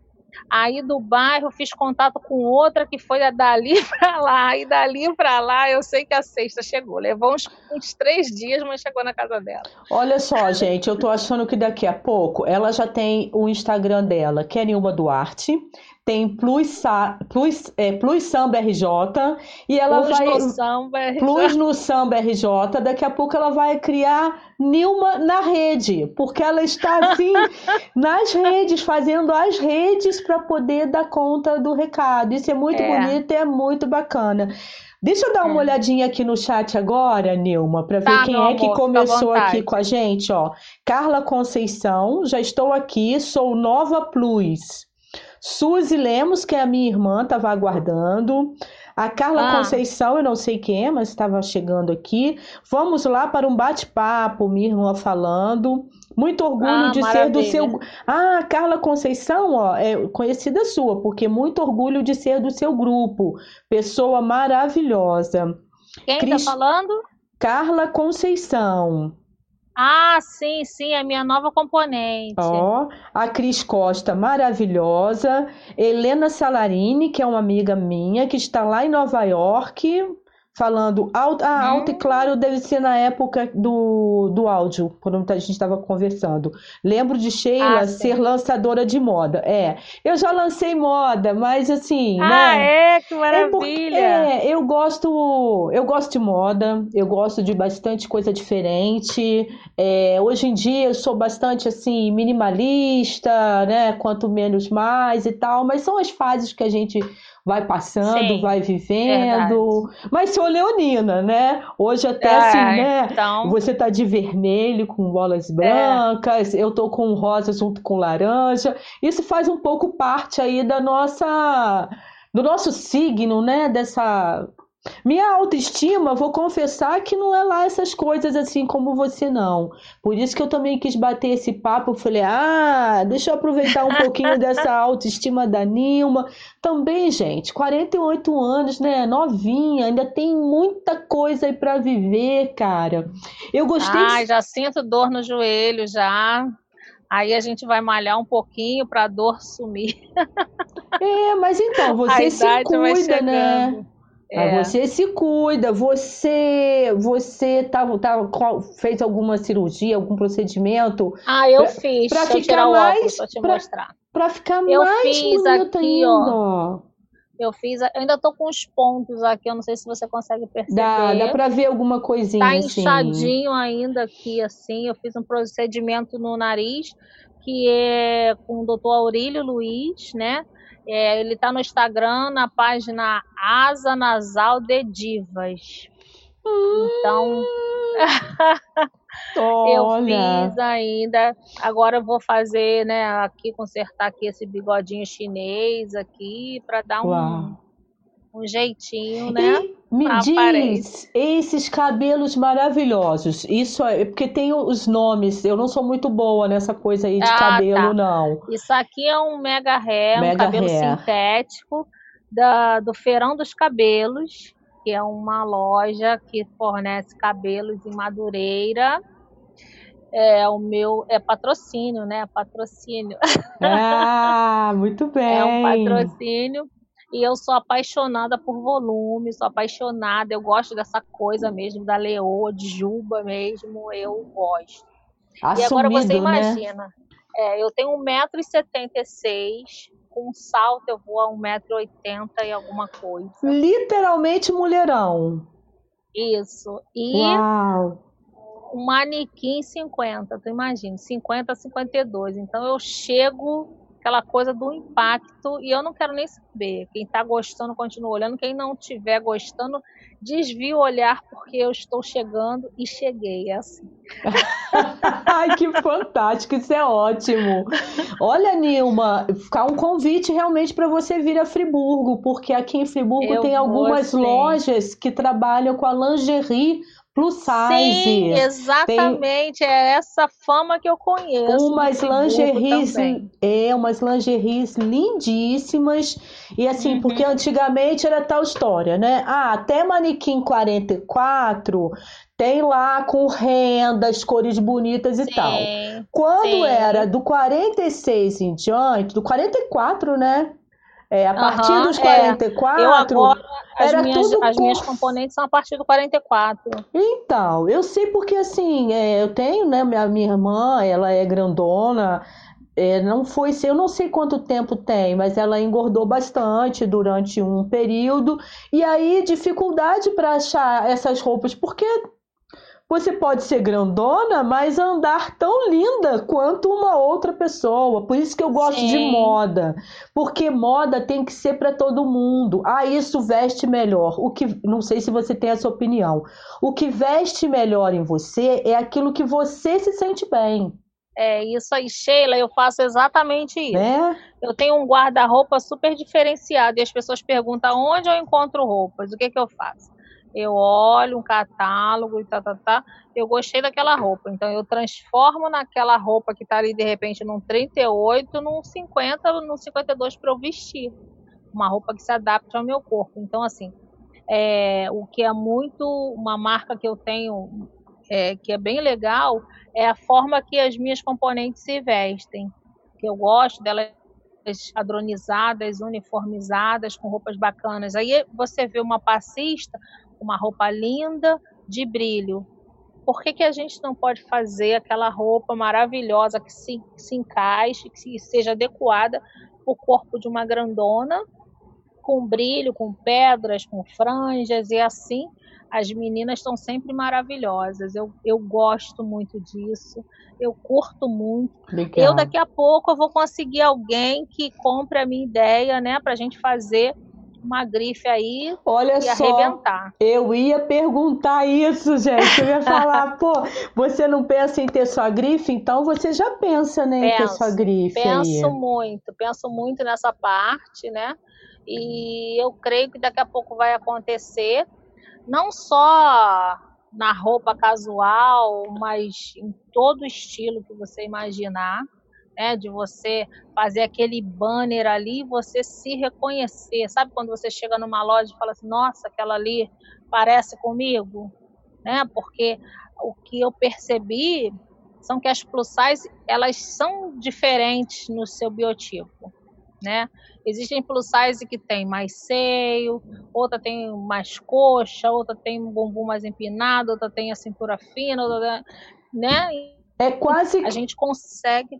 Aí do bairro fiz contato com outra que foi dali para lá, e dali para lá eu sei que a sexta chegou. Levou uns, uns, três dias, mas chegou na casa dela. Olha só, gente, eu tô achando que daqui a pouco ela já tem o Instagram dela, que é Nilma Duarte tem Plus, Plus, é, Plus Samba RJ e ela Plus vai. No Samba RJ. Plus no Samba RJ. Daqui a pouco ela vai criar Nilma na rede, porque ela está assim nas redes, fazendo as redes para poder dar conta do recado. Isso é muito é. bonito e é muito bacana. Deixa eu dar uma é. olhadinha aqui no chat agora, Nilma, para ver tá, quem é amor, que começou aqui com a gente, ó. Carla Conceição, já estou aqui, sou Nova Plus. Suzy Lemos, que é a minha irmã, estava aguardando. A Carla ah. Conceição, eu não sei quem é, mas estava chegando aqui. Vamos lá para um bate-papo, minha irmã falando. Muito orgulho ah, de maravilha. ser do seu. Ah, Carla Conceição, ó, é conhecida sua, porque muito orgulho de ser do seu grupo. Pessoa maravilhosa. Quem está falando? Carla Conceição. Ah, sim, sim, é minha nova componente. Ó, a Cris Costa, maravilhosa. Helena Salarini, que é uma amiga minha, que está lá em Nova York falando alto, ah, alto e claro deve ser na época do, do áudio, quando a gente estava conversando. Lembro de Sheila ah, ser lançadora de moda. É, eu já lancei moda, mas assim, ah, né? é, que maravilha. É, é, eu gosto, eu gosto de moda, eu gosto de bastante coisa diferente. É, hoje em dia eu sou bastante assim minimalista, né? Quanto menos mais e tal, mas são as fases que a gente vai passando, Sim, vai vivendo. Verdade. Mas sou leonina, né? Hoje até é, assim, né? Então... Você tá de vermelho com bolas é. brancas, é. eu tô com rosa junto com laranja. Isso faz um pouco parte aí da nossa do nosso signo, né? Dessa minha autoestima, vou confessar que não é lá essas coisas assim como você não. Por isso que eu também quis bater esse papo. Falei, ah, deixa eu aproveitar um pouquinho dessa autoestima da Nilma. Também, gente, 48 anos, né? Novinha, ainda tem muita coisa aí para viver, cara. Eu gostei. Ah, de... já sinto dor no joelho já. Aí a gente vai malhar um pouquinho para a dor sumir. É, mas então, você se cuida, né? É. você se cuida, você você tá, tá, fez alguma cirurgia, algum procedimento? Ah, eu pra, fiz. Pra ficar mais, óculos, te pra, mostrar. Pra ficar eu mais fiz aqui, ainda. Ó, eu fiz, eu ainda tô com os pontos aqui, eu não sei se você consegue perceber. Dá, dá pra ver alguma coisinha Tá assim. inchadinho ainda aqui, assim. Eu fiz um procedimento no nariz, que é com o doutor Aurílio Luiz, né? É, ele está no Instagram, na página Asa Nasal de Divas. Então, eu fiz ainda. Agora eu vou fazer, né, aqui, consertar aqui esse bigodinho chinês aqui, para dar um, um jeitinho, né? E me diz, esses cabelos maravilhosos, isso é porque tem os nomes, eu não sou muito boa nessa coisa aí de ah, cabelo, tá. não. Isso aqui é um mega hair, mega um cabelo hair. sintético da, do Feirão dos Cabelos, que é uma loja que fornece cabelos em Madureira. É o meu é patrocínio, né? Patrocínio. Ah, muito bem. É um patrocínio e eu sou apaixonada por volume, sou apaixonada, eu gosto dessa coisa mesmo, da leoa, de juba mesmo, eu gosto. Assumido, e agora você né? imagina, né? é, eu tenho 1,76m, com um salto eu vou a 1,80m e alguma coisa. Literalmente mulherão. Isso. E Uau. um manequim 50, tu imagina, 50 a 52. Então eu chego aquela coisa do impacto, e eu não quero nem saber. Quem está gostando, continua olhando. Quem não estiver gostando, desvia o olhar, porque eu estou chegando e cheguei. É assim. Ai, que fantástico, isso é ótimo. Olha, Nilma, ficar um convite realmente para você vir a Friburgo, porque aqui em Friburgo eu tem algumas lojas que trabalham com a lingerie plus size. Sim, exatamente. Tem é essa fama que eu conheço. Umas lingeries, é, umas lingeries lindíssimas. E assim, uhum. porque antigamente era tal história, né? Ah, até manequim 44 tem lá com rendas, cores bonitas e sim, tal. Quando sim. era do 46 em diante, do 44, né? É, a partir uhum, dos 44. É. Eu agora, era as, minhas, tudo as minhas componentes são a partir do 44. Então, eu sei porque assim, é, eu tenho, né? Minha, minha irmã, ela é grandona. É, não foi, eu não sei quanto tempo tem, mas ela engordou bastante durante um período. E aí, dificuldade para achar essas roupas, porque você pode ser grandona, mas andar tão linda quanto uma outra pessoa. Por isso que eu gosto Sim. de moda, porque moda tem que ser para todo mundo. Ah, isso veste melhor. O que não sei se você tem essa opinião. O que veste melhor em você é aquilo que você se sente bem. É isso aí, Sheila, eu faço exatamente isso. É? Eu tenho um guarda-roupa super diferenciado e as pessoas perguntam onde eu encontro roupas. O que, que eu faço? Eu olho um catálogo e tá, tá, tá, eu gostei daquela roupa. Então eu transformo naquela roupa que tá ali de repente num 38, num 50, num 52 para eu vestir. Uma roupa que se adapte ao meu corpo. Então, assim, é, o que é muito uma marca que eu tenho é, que é bem legal é a forma que as minhas componentes se vestem. Que eu gosto delas padronizadas, uniformizadas, com roupas bacanas. Aí você vê uma passista, uma roupa linda de brilho. Por que, que a gente não pode fazer aquela roupa maravilhosa que se, que se encaixe, que seja adequada para o corpo de uma grandona, com brilho, com pedras, com franjas e assim? As meninas estão sempre maravilhosas. Eu, eu gosto muito disso. Eu curto muito. Legal. Eu daqui a pouco eu vou conseguir alguém que compre a minha ideia, né, para a gente fazer uma grife aí Olha e só, arrebentar. Eu ia perguntar isso, gente. Eu ia falar, pô, você não pensa em ter sua grife? Então você já pensa né, em ter sua grife. Penso aí. muito, penso muito nessa parte, né? E eu creio que daqui a pouco vai acontecer, não só na roupa casual, mas em todo estilo que você imaginar né, de você fazer aquele banner ali, você se reconhecer. Sabe quando você chega numa loja e fala assim, nossa, aquela ali parece comigo? Né? Porque o que eu percebi são que as plus size, elas são diferentes no seu biotipo, né? Existem plus size que tem mais seio, outra tem mais coxa, outra tem um bumbum mais empinado, outra tem a cintura fina, outra, né? É quase a gente consegue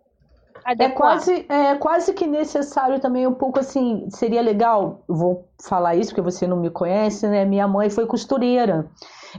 é quase, é quase que necessário também um pouco assim, seria legal, vou falar isso porque você não me conhece, né? Minha mãe foi costureira.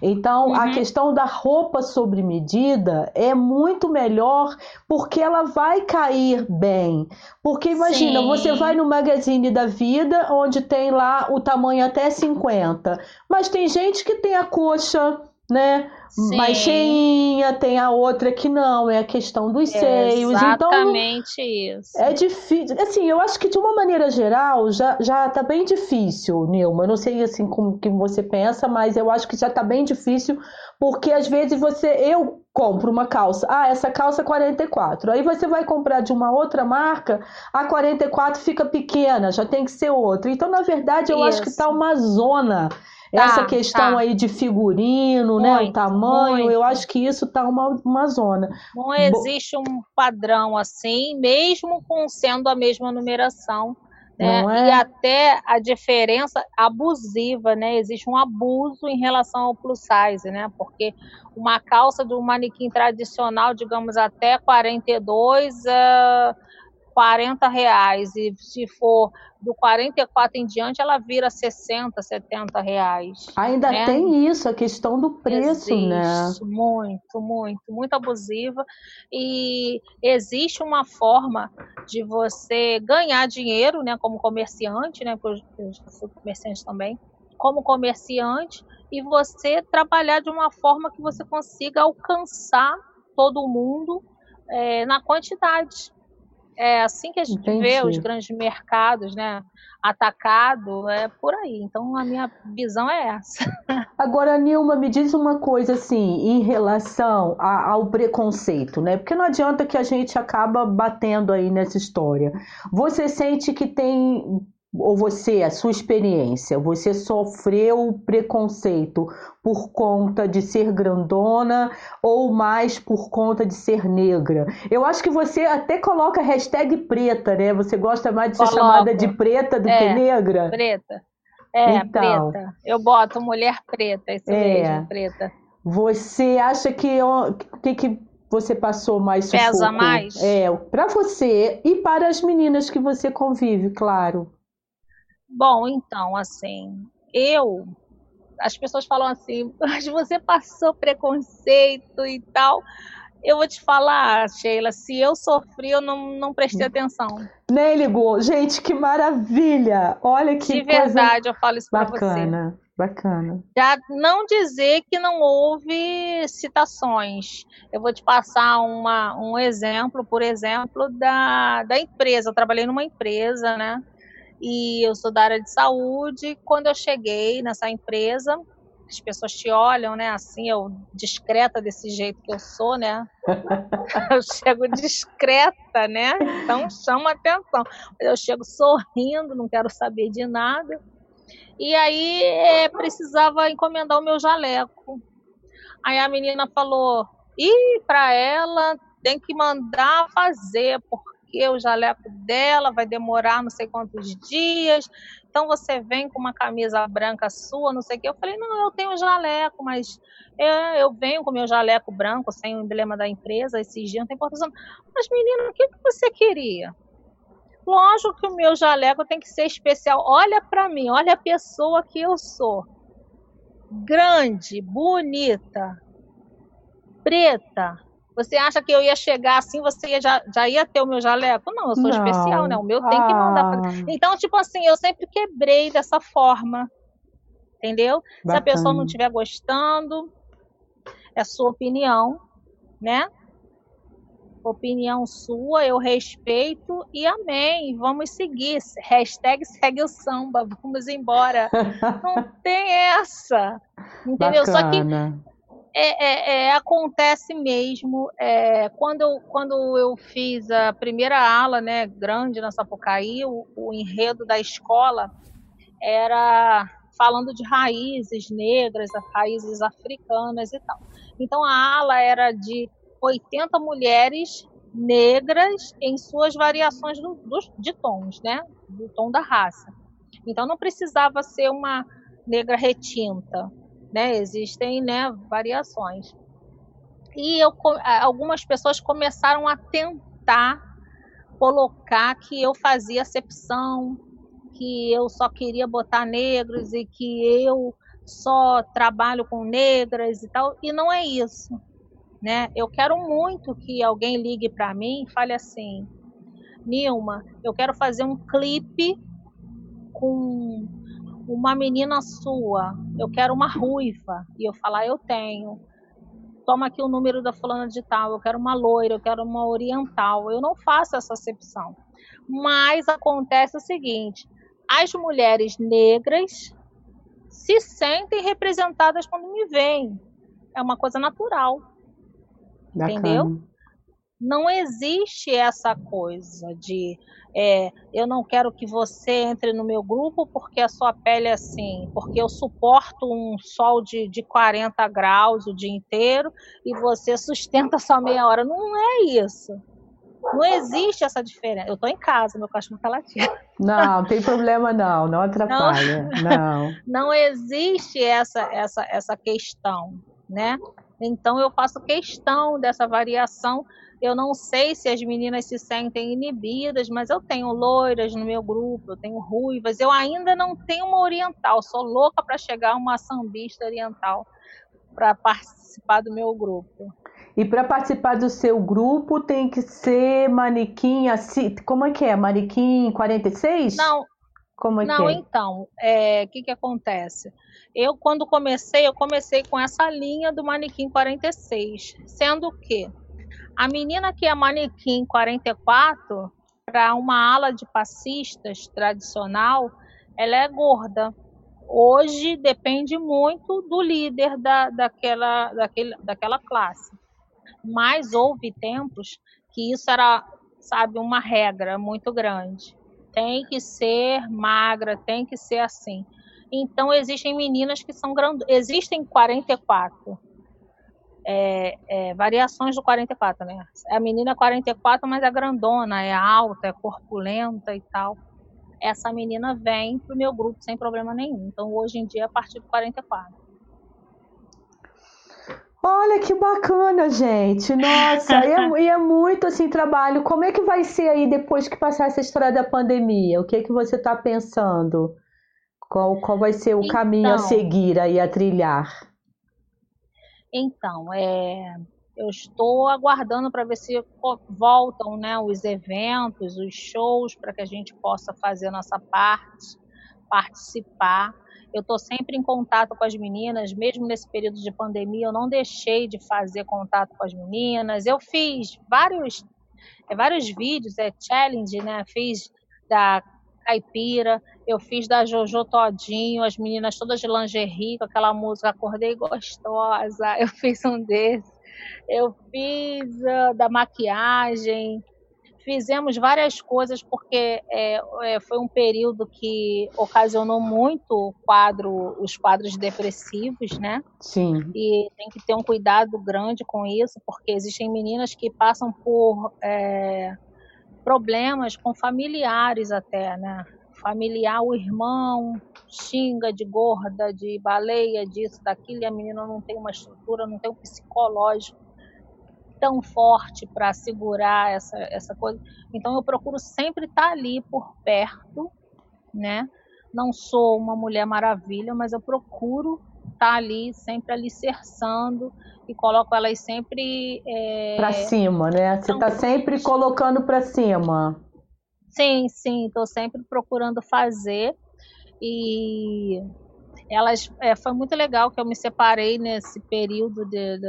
Então, uhum. a questão da roupa sobre medida é muito melhor porque ela vai cair bem. Porque imagina, Sim. você vai no Magazine da Vida, onde tem lá o tamanho até 50, mas tem gente que tem a coxa né? Sim. Mais cheinha, tem a outra que não, é a questão dos é seios. Então, exatamente então, isso. É difícil. Assim, eu acho que de uma maneira geral já, já tá bem difícil, Nilma. Eu não sei assim como que você pensa, mas eu acho que já tá bem difícil, porque às vezes você. Eu compro uma calça. Ah, essa calça é 44. Aí você vai comprar de uma outra marca, a 44 fica pequena, já tem que ser outra. Então, na verdade, eu isso. acho que tá uma zona Tá, Essa questão tá. aí de figurino, muito, né? O tamanho, muito. eu acho que isso tá uma, uma zona. Não existe um padrão assim, mesmo com sendo a mesma numeração. Né? É? E até a diferença abusiva, né? Existe um abuso em relação ao plus size, né? Porque uma calça de um manequim tradicional, digamos até 42, uh, 40 reais e se for do 44 em diante ela vira 60, 70 reais. Ainda né? tem isso, a questão do preço, existe, né? Muito, muito, muito abusiva e existe uma forma de você ganhar dinheiro, né, como comerciante, né, porque eu, eu sou comerciante também, como comerciante e você trabalhar de uma forma que você consiga alcançar todo mundo é, na quantidade. É assim que a gente Entendi. vê os grandes mercados, né? Atacado, é por aí. Então a minha visão é essa. Agora, Nilma, me diz uma coisa assim, em relação a, ao preconceito, né? Porque não adianta que a gente acaba batendo aí nessa história. Você sente que tem ou você, a sua experiência, você sofreu preconceito por conta de ser grandona ou mais por conta de ser negra? Eu acho que você até coloca hashtag preta, né? Você gosta mais de ser Coloco. chamada de preta do é, que negra? Preta. É, então, preta. Eu boto mulher preta, isso é, mesmo, preta. Você acha que o que, que você passou mais sufoco? Pesa mais? É, para você e para as meninas que você convive, claro. Bom, então, assim, eu. As pessoas falam assim, mas você passou preconceito e tal. Eu vou te falar, Sheila, se eu sofri, eu não, não prestei hum. atenção. Nem ligou. Gente, que maravilha! Olha que De verdade, eu falo isso pra bacana, você. Bacana. Já não dizer que não houve citações. Eu vou te passar uma, um exemplo, por exemplo, da, da empresa. Eu trabalhei numa empresa, né? E eu sou da área de saúde. Quando eu cheguei nessa empresa, as pessoas te olham, né? Assim, eu discreta desse jeito que eu sou, né? eu chego discreta, né? Então chama atenção. Eu chego sorrindo, não quero saber de nada. E aí é, precisava encomendar o meu jaleco. Aí a menina falou: "E para ela tem que mandar fazer, porque porque o jaleco dela vai demorar não sei quantos dias. Então você vem com uma camisa branca sua, não sei o que. Eu falei, não, eu tenho jaleco, mas eu, eu venho com meu jaleco branco, sem o emblema da empresa, esses dias não tem importância. Mas, menina, o que, que você queria? Lógico que o meu jaleco tem que ser especial. Olha para mim, olha a pessoa que eu sou. Grande, bonita, preta, Você acha que eu ia chegar assim, você ia, já, já ia ter o meu jaleco? Não, eu sou não. especial, né? O meu tem que mandar. Ah. Então, tipo assim, eu sempre quebrei dessa forma. Entendeu? Bacana. Se a pessoa não estiver gostando, é sua opinião, né? Opinião sua, eu respeito e amém. Vamos seguir. Hashtag segue o samba, vamos embora. não tem essa. Entendeu? Bacana. Só que é, é, é, acontece mesmo. É, quando, eu, quando eu fiz a primeira ala né, grande na Sapucaí, o, o enredo da escola era falando de raízes negras, raízes africanas e tal. Então a ala era de 80 mulheres negras em suas variações do, do, de tons, né? Do tom da raça. Então não precisava ser uma negra retinta, né? Existem, né, variações. E eu, algumas pessoas começaram a tentar colocar que eu fazia acepção, que eu só queria botar negros e que eu só trabalho com negras e tal, e não é isso, né? Eu quero muito que alguém ligue para mim e fale assim: "Nilma, eu quero fazer um clipe com uma menina sua, eu quero uma ruiva". E eu falar: "Eu tenho". Toma aqui o número da fulana de tal, eu quero uma loira, eu quero uma oriental. Eu não faço essa acepção. Mas acontece o seguinte, as mulheres negras se sentem representadas quando me veem. É uma coisa natural. Bacana. Entendeu? Não existe essa coisa de é, eu não quero que você entre no meu grupo porque a sua pele é assim, porque eu suporto um sol de, de 40 graus o dia inteiro e você sustenta só meia hora. Não é isso. Não existe essa diferença. Eu estou em casa, meu cachorro está latindo. Não, tem problema não, não atrapalha. Não, não. não existe essa, essa, essa questão, né? Então eu faço questão dessa variação. Eu não sei se as meninas se sentem inibidas, mas eu tenho loiras no meu grupo, eu tenho ruivas. Eu ainda não tenho uma oriental. Sou louca para chegar uma sambista oriental para participar do meu grupo. E para participar do seu grupo tem que ser manequim assim. Como é que é? Manequim 46? Não. Como é não, que é? então, o é, que, que acontece? Eu, quando comecei, eu comecei com essa linha do manequim 46, sendo que a menina que é manequim 44, para uma ala de passistas tradicional, ela é gorda. Hoje depende muito do líder da, daquela, daquele, daquela classe mas houve tempos que isso era, sabe, uma regra muito grande. Tem que ser magra, tem que ser assim. Então existem meninas que são grandes, existem 44 é, é, variações do 44, né? A menina é 44, mas é grandona, é alta, é corpulenta e tal. Essa menina vem pro meu grupo sem problema nenhum. Então hoje em dia é a partir do 44. Olha que bacana, gente. Nossa, e, é, e é, muito assim trabalho. Como é que vai ser aí depois que passar essa história da pandemia? O que é que você está pensando? Qual, qual vai ser o então, caminho a seguir aí a trilhar? Então, é, eu estou aguardando para ver se voltam né, os eventos, os shows, para que a gente possa fazer nossa parte, participar. Eu estou sempre em contato com as meninas, mesmo nesse período de pandemia, eu não deixei de fazer contato com as meninas. Eu fiz vários, é, vários vídeos, é challenge, né? Fiz da caipira, eu fiz da Jojo Todinho, as meninas todas de lingerie, com aquela música Acordei Gostosa, eu fiz um desses. Eu fiz uh, da maquiagem, fizemos várias coisas porque é, é, foi um período que ocasionou muito quadro, os quadros depressivos, né? Sim. E tem que ter um cuidado grande com isso, porque existem meninas que passam por é, problemas com familiares até, né? Familiar, o irmão xinga de gorda, de baleia, disso, daquilo, e a menina não tem uma estrutura, não tem um psicológico tão forte para segurar essa, essa coisa. Então eu procuro sempre estar tá ali por perto, né? Não sou uma mulher maravilha, mas eu procuro estar tá ali sempre alicerçando e coloco elas sempre é... para cima, né? Você está sempre colocando para cima. Sim, sim, estou sempre procurando fazer e elas é, foi muito legal que eu me separei nesse período de, de,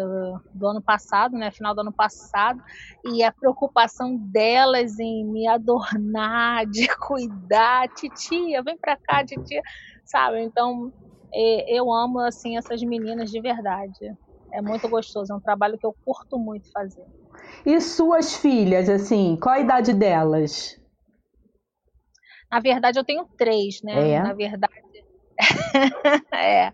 do ano passado, né, final do ano passado, e a preocupação delas em me adornar, de cuidar, titia, vem para cá, titia, sabe? Então é, eu amo assim essas meninas de verdade. É muito gostoso, é um trabalho que eu curto muito fazer. E suas filhas, assim, qual a idade delas? Na verdade, eu tenho três, né? É. Na verdade, é.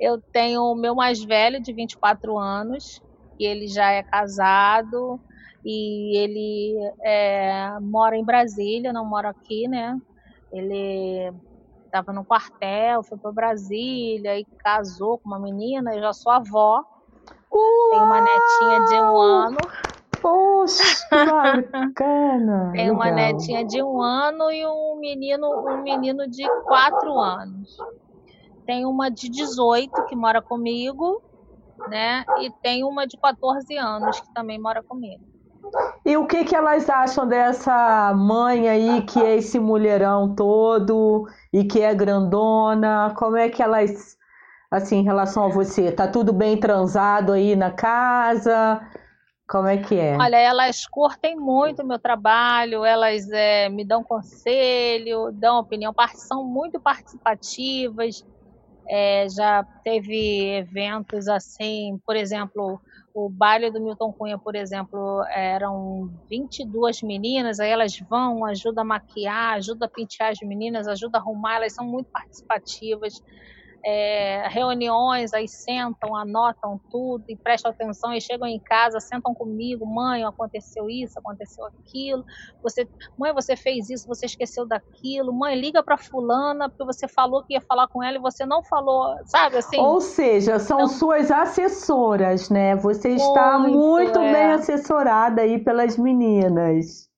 Eu tenho o meu mais velho, de 24 anos, que ele já é casado e ele é, mora em Brasília, não mora aqui, né? Ele estava no quartel, foi para Brasília e casou com uma menina, eu já sou avó. Uau! Tenho uma netinha de um ano. Poxa, bacana! Tem uma netinha de um ano e um menino, um menino de quatro anos. Tem uma de 18 que mora comigo, né? E tem uma de 14 anos que também mora comigo. E o que, que elas acham dessa mãe aí que é esse mulherão todo e que é grandona? Como é que elas, assim, em relação a você? Tá tudo bem transado aí na casa? Como é que é? Olha, elas curtem muito o meu trabalho, elas é, me dão conselho, dão opinião, são muito participativas. É, já teve eventos assim, por exemplo, o baile do Milton Cunha, por exemplo, eram 22 meninas, aí elas vão, ajudam a maquiar, ajudam a pentear as meninas, ajudam a arrumar, elas são muito participativas é, reuniões, aí sentam, anotam tudo e prestam atenção e chegam em casa, sentam comigo, mãe, aconteceu isso, aconteceu aquilo, você, mãe, você fez isso, você esqueceu daquilo, mãe, liga para fulana porque você falou que ia falar com ela e você não falou, sabe assim? Ou seja, são então, suas assessoras, né? Você está muito, muito é. bem assessorada aí pelas meninas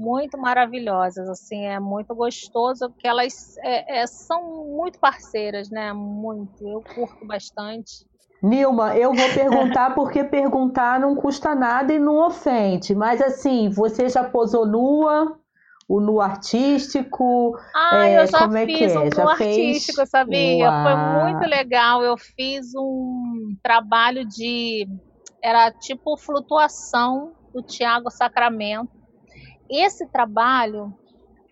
muito maravilhosas, assim, é muito gostoso, porque elas é, é, são muito parceiras, né? Muito, eu curto bastante. Nilma, eu vou perguntar porque perguntar não custa nada e não ofende, mas assim, você já posou nua? O nu artístico? Ah, é, eu já como é fiz que é? um nu já artístico, fez? sabia? Uau. Foi muito legal. Eu fiz um trabalho de. Era tipo flutuação do Tiago Sacramento esse trabalho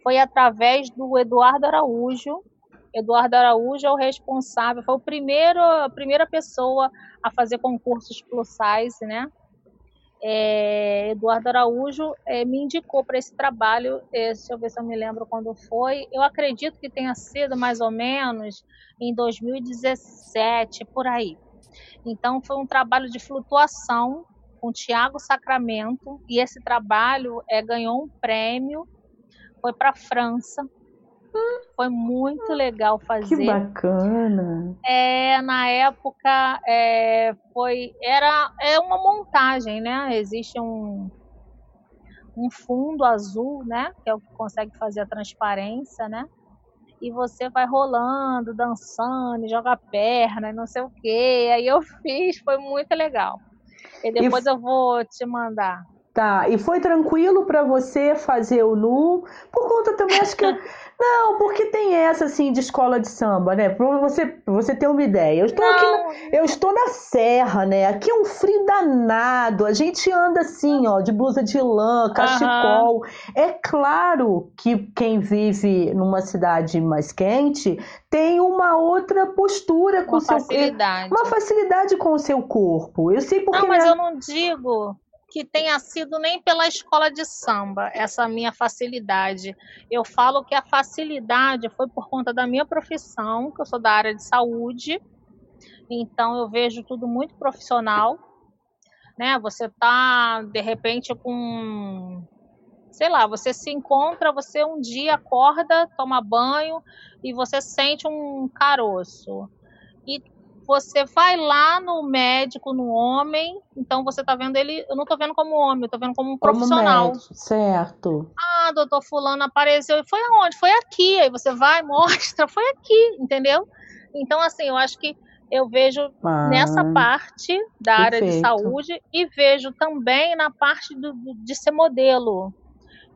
foi através do Eduardo Araújo. Eduardo Araújo é o responsável, foi o primeiro, a primeira pessoa a fazer concursos plus size, né? É, Eduardo Araújo é, me indicou para esse trabalho, é, deixa eu ver se eu me lembro quando foi. Eu acredito que tenha sido mais ou menos em 2017, por aí. Então, foi um trabalho de flutuação com Tiago Sacramento e esse trabalho é, ganhou um prêmio, foi para a França. Foi muito legal fazer. Que bacana! É, na época é, foi era é uma montagem, né? Existe um um fundo azul, né? Que é o que consegue fazer a transparência, né? E você vai rolando, dançando, joga perna, não sei o quê. Aí eu fiz, foi muito legal. E depois e... eu vou te mandar. Tá, e foi tranquilo para você fazer o nu? Por conta também, acho que. Não, porque tem essa assim de escola de samba, né? Pra você, pra você ter uma ideia. Eu estou não. aqui na, eu estou na serra, né? Aqui é um frio danado. A gente anda assim, ó, de blusa de lã, cachecol. Uhum. É claro que quem vive numa cidade mais quente tem uma outra postura com uma o seu facilidade. uma facilidade com o seu corpo. Eu sei porque Não, mas minha... eu não digo que tenha sido nem pela escola de samba, essa minha facilidade. Eu falo que a facilidade foi por conta da minha profissão, que eu sou da área de saúde, então eu vejo tudo muito profissional. Né? Você tá, de repente, com. Sei lá, você se encontra, você um dia acorda, toma banho e você sente um caroço. E você vai lá no médico, no homem, então você tá vendo ele, eu não tô vendo como homem, eu tô vendo como um como profissional. Médico, certo. Ah, doutor fulano apareceu, foi aonde? Foi aqui. Aí você vai, mostra, foi aqui, entendeu? Então, assim, eu acho que eu vejo ah, nessa parte da perfeito. área de saúde e vejo também na parte do, de ser modelo.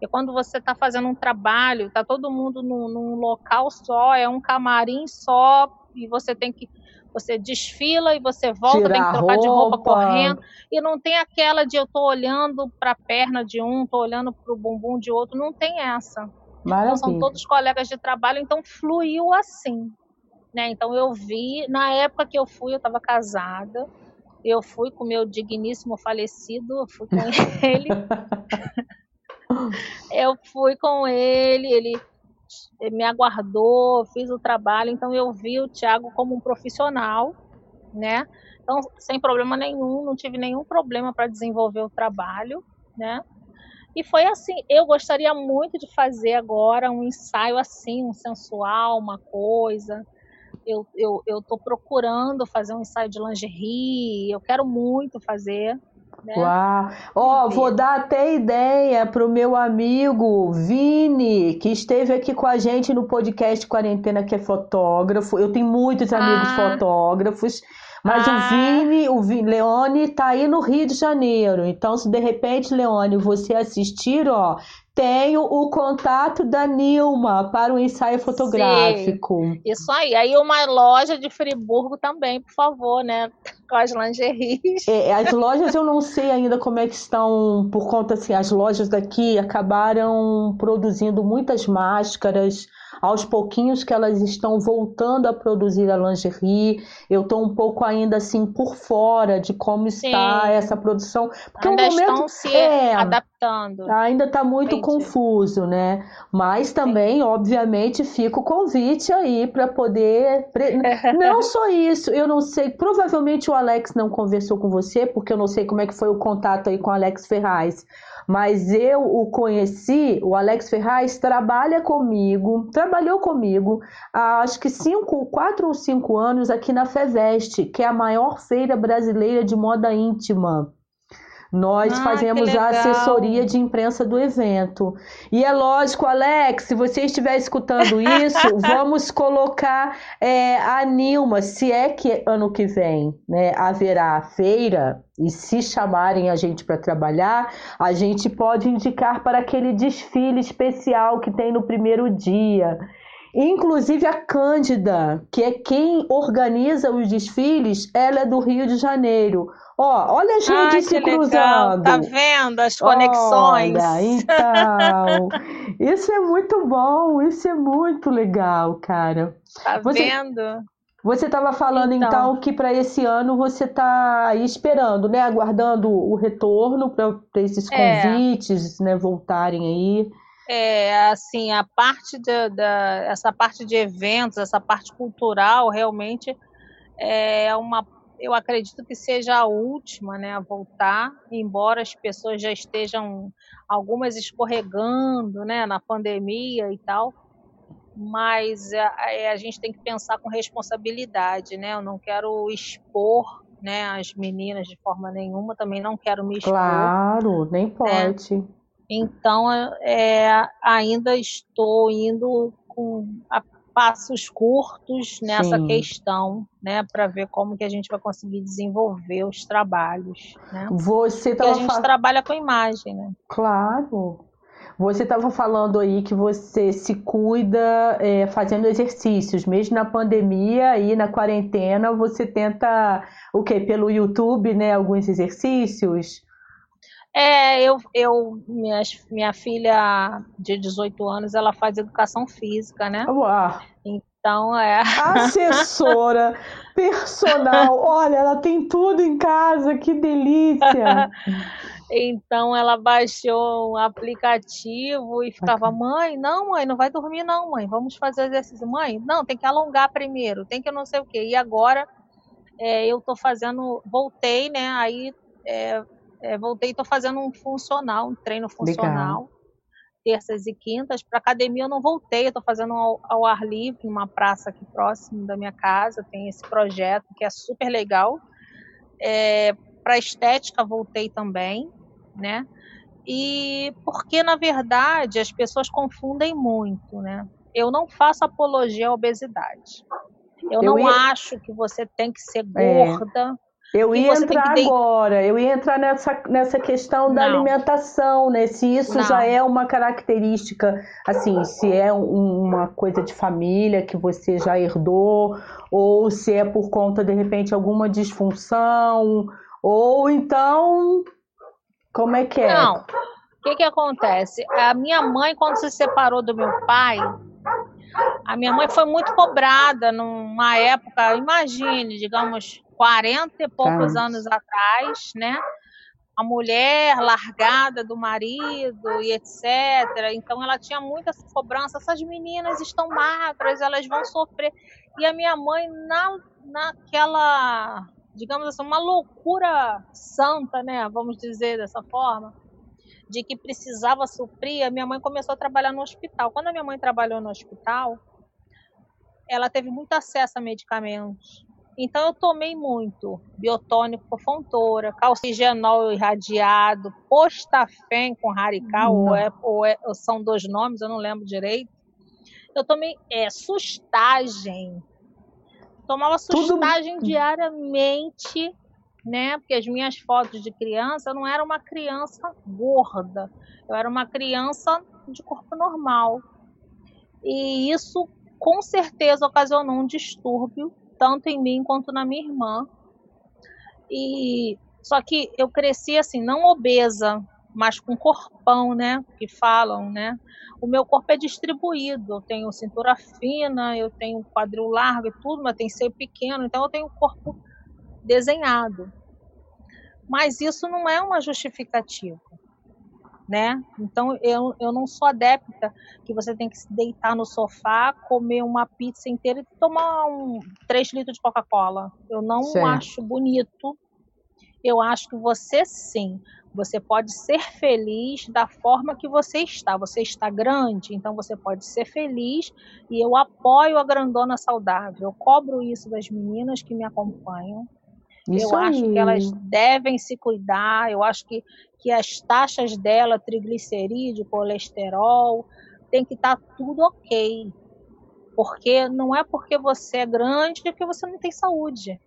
E quando você está fazendo um trabalho, está todo mundo num, num, local só, é um camarim só, e você tem que. Você desfila e você volta, Tirar tem que trocar roupa. de roupa correndo. E não tem aquela de eu tô olhando para a perna de um, tô olhando para o bumbum de outro. Não tem essa. Então, são todos colegas de trabalho, então fluiu assim. Né? Então eu vi, na época que eu fui, eu estava casada, eu fui com meu digníssimo falecido, eu fui com ele. eu fui com ele, ele me aguardou, fiz o trabalho, então eu vi o Thiago como um profissional, né? Então, sem problema nenhum, não tive nenhum problema para desenvolver o trabalho, né? E foi assim, eu gostaria muito de fazer agora um ensaio assim, um sensual, uma coisa, eu, eu, eu procurando fazer um ensaio de lingerie, eu quero muito fazer. Né? Uau! Ó, oh, vou dar até ideia para o meu amigo Vini, que esteve aqui com a gente no podcast Quarentena, que é fotógrafo. Eu tenho muitos amigos ah. fotógrafos. Mas ah. o Vini, o Vini, Leone tá aí no Rio de Janeiro. Então, se de repente, Leone, você assistir, ó, tenho o contato da Nilma para o ensaio fotográfico. Sim, isso aí. Aí uma loja de Friburgo também, por favor, né? Com as lingeries. É, as lojas eu não sei ainda como é que estão, por conta assim, as lojas daqui acabaram produzindo muitas máscaras aos pouquinhos que elas estão voltando a produzir a lingerie, eu estou um pouco ainda assim por fora de como Sim. está essa produção. Porque ainda momento, estão se é, adaptando. Ainda está muito Entendi. confuso, né? Mas também, Entendi. obviamente, fica o convite aí para poder. não só isso, eu não sei. Provavelmente o Alex não conversou com você, porque eu não sei como é que foi o contato aí com o Alex Ferraz mas eu o conheci, o Alex Ferraz trabalha comigo, trabalhou comigo há acho que cinco, quatro ou cinco anos aqui na FEVEST, que é a maior feira brasileira de moda íntima. Nós ah, fazemos a assessoria de imprensa do evento. E é lógico, Alex, se você estiver escutando isso, vamos colocar é, a Nilma, se é que ano que vem né, haverá a feira, e se chamarem a gente para trabalhar, a gente pode indicar para aquele desfile especial que tem no primeiro dia. Inclusive a Cândida, que é quem organiza os desfiles, ela é do Rio de Janeiro. Ó, olha a gente se cruzando. Tá vendo as conexões? Olha, então. isso é muito bom, isso é muito legal, cara. Tá você, vendo? Você estava falando então, então que para esse ano você está esperando, né, aguardando o retorno para esses é. convites, né, voltarem aí. É, assim, a parte de, da, essa parte de eventos, essa parte cultural, realmente é uma eu acredito que seja a última né, a voltar, embora as pessoas já estejam, algumas escorregando né, na pandemia e tal, mas a, a, gente tem que pensar com responsabilidade, né? Eu não quero expor né, as meninas de forma nenhuma, também não quero me expor. Claro, nem né. pode. Né? Então, é, ainda estou indo com a passos curtos nessa Sim. questão, né, para ver como que a gente vai conseguir desenvolver os trabalhos, né? Você Porque a gente trabalha com imagem, né? Claro. Você estava falando aí que você se cuida é, fazendo exercícios, mesmo na pandemia e na quarentena, você tenta o quê? Pelo YouTube, né? Alguns exercícios? É, eu, eu minha, minha filha de 18 anos, ela faz educação física, né? Uau. Então é. Assessora, personal, olha, ela tem tudo em casa, que delícia! então ela baixou um aplicativo e ficava, mãe, não, mãe, não vai dormir, não, mãe, vamos fazer exercício. Mãe, não, tem que alongar primeiro, tem que não sei o quê. E agora é, eu tô fazendo, voltei, né? Aí é, é, voltei e estou fazendo um funcional, um treino funcional, Legal. terças e quintas. Para academia eu não voltei, eu estou fazendo ao, ao, ar livre, em uma praça aqui próximo da minha casa. Tem esse projeto que é super legal. É, Para estética voltei também, né? E porque na verdade as pessoas confundem muito, né? Eu não faço apologia à obesidade. Eu, eu não ia... acho que você tem que ser é. gorda. É. Eu ia entrar agora, eu ia entrar nessa, nessa questão não. da alimentação, né? Se isso não. já é uma característica, assim, se é um, uma coisa de família que você já herdou, ou se é por conta, de repente, alguma disfunção, ou então. Como é que é? Não. O que, que acontece? A minha mãe, quando se separou do meu pai, a minha mãe foi muito cobrada numa época, imagine, digamos, 40 e poucos tá. anos atrás, né? A mulher largada do marido e etc. Então ela tinha muita cobrança. Essas meninas estão magras, elas vão sofrer. E a minha mãe, na, naquela, digamos assim, uma loucura santa, né? Vamos dizer dessa forma, de que precisava suprir, a minha mãe começou a trabalhar no hospital. Quando a minha mãe trabalhou no hospital, ela teve muito acesso a medicamentos. Então eu tomei muito biotônico com fontoura, calcigenol irradiado, postafém com radical, ou, é, ou, é, ou, são dois nomes, eu não lembro direito. Eu tomei é, sustagem. Tomava sustagem Tudo... diariamente, né? Porque as minhas fotos de criança, eu não era uma criança gorda, eu era uma criança de corpo normal. E isso com certeza ocasionou um distúrbio tanto em mim quanto na minha irmã. E só que eu cresci assim, não obesa, mas com corpão, né? Que falam, né? O meu corpo é distribuído. Eu tenho cintura fina, eu tenho quadril largo e tudo, mas tem seio pequeno, então eu tenho um corpo desenhado. Mas isso não é uma justificativa né? Então eu, eu não sou adepta que você tem que se deitar no sofá, comer uma pizza inteira e tomar um 3 litros de Coca-Cola. Eu não certo. acho bonito. Eu acho que você sim, você pode ser feliz da forma que você está. Você está grande, então você pode ser feliz e eu apoio a grandona saudável. Eu cobro isso das meninas que me acompanham. Isso eu aí. acho que elas devem se cuidar. Eu acho que, que as taxas dela, triglicerídeo, colesterol, tem que estar tá tudo ok. Porque não é porque você é grande que você não tem saúde.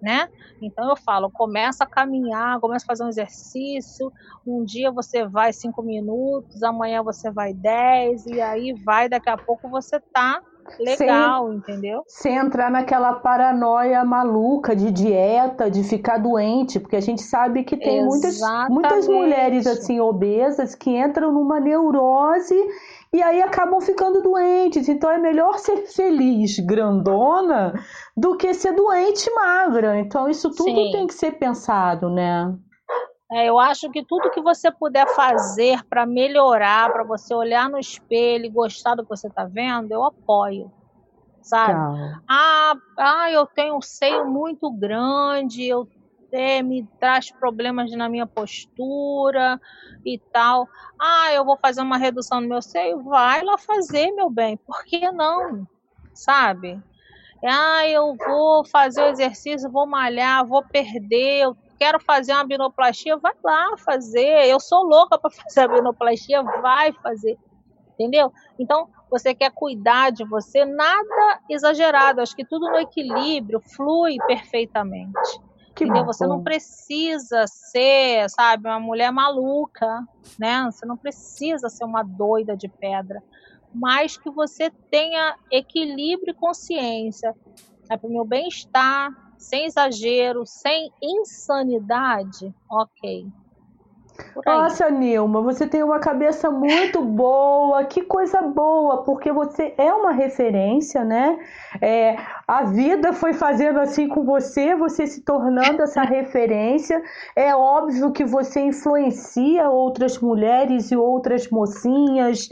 Né? Então eu falo, começa a caminhar, começa a fazer um exercício. Um dia você vai cinco minutos, amanhã você vai dez, e aí vai, daqui a pouco você tá legal, sem, entendeu? Sem entrar naquela paranoia maluca de dieta, de ficar doente, porque a gente sabe que tem muitas, muitas mulheres assim obesas que entram numa neurose e aí acabam ficando doentes. Então é melhor ser feliz grandona do que ser doente magra. Então isso tudo Sim. tem que ser pensado, né? É, eu acho que tudo que você puder fazer para melhorar, para você olhar no espelho e gostar do que você está vendo, eu apoio. Sabe? Ah, ah, eu tenho um seio muito grande, eu é, me traz problemas na minha postura e tal. Ah, eu vou fazer uma redução no meu seio? Vai lá fazer, meu bem. Por que não? Sabe? Ah, eu vou fazer o exercício, vou malhar, vou perder, eu quero fazer uma binoplastia, vai lá fazer. Eu sou louca para fazer a binoplastia, vai fazer. Entendeu? Então, você quer cuidar de você, nada exagerado. Acho que tudo no equilíbrio flui perfeitamente. Que entendeu? Bom. Você não precisa ser, sabe, uma mulher maluca, né? Você não precisa ser uma doida de pedra, mas que você tenha equilíbrio e consciência. É para o meu bem-estar, sem exagero, sem insanidade, ok. Nossa, Nilma, você tem uma cabeça muito boa, que coisa boa, porque você é uma referência, né? É, a vida foi fazendo assim com você, você se tornando essa referência. É óbvio que você influencia outras mulheres e outras mocinhas.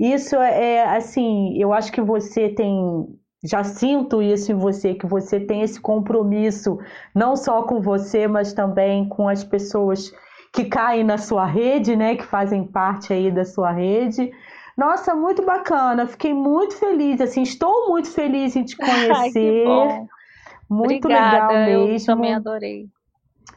Isso é, é assim, eu acho que você tem já sinto isso em você, que você tem esse compromisso, não só com você, mas também com as pessoas que caem na sua rede, né, que fazem parte aí da sua rede. Nossa, muito bacana, fiquei muito feliz, assim, estou muito feliz em te conhecer. Ai, muito Obrigada, legal mesmo. Eu também adorei.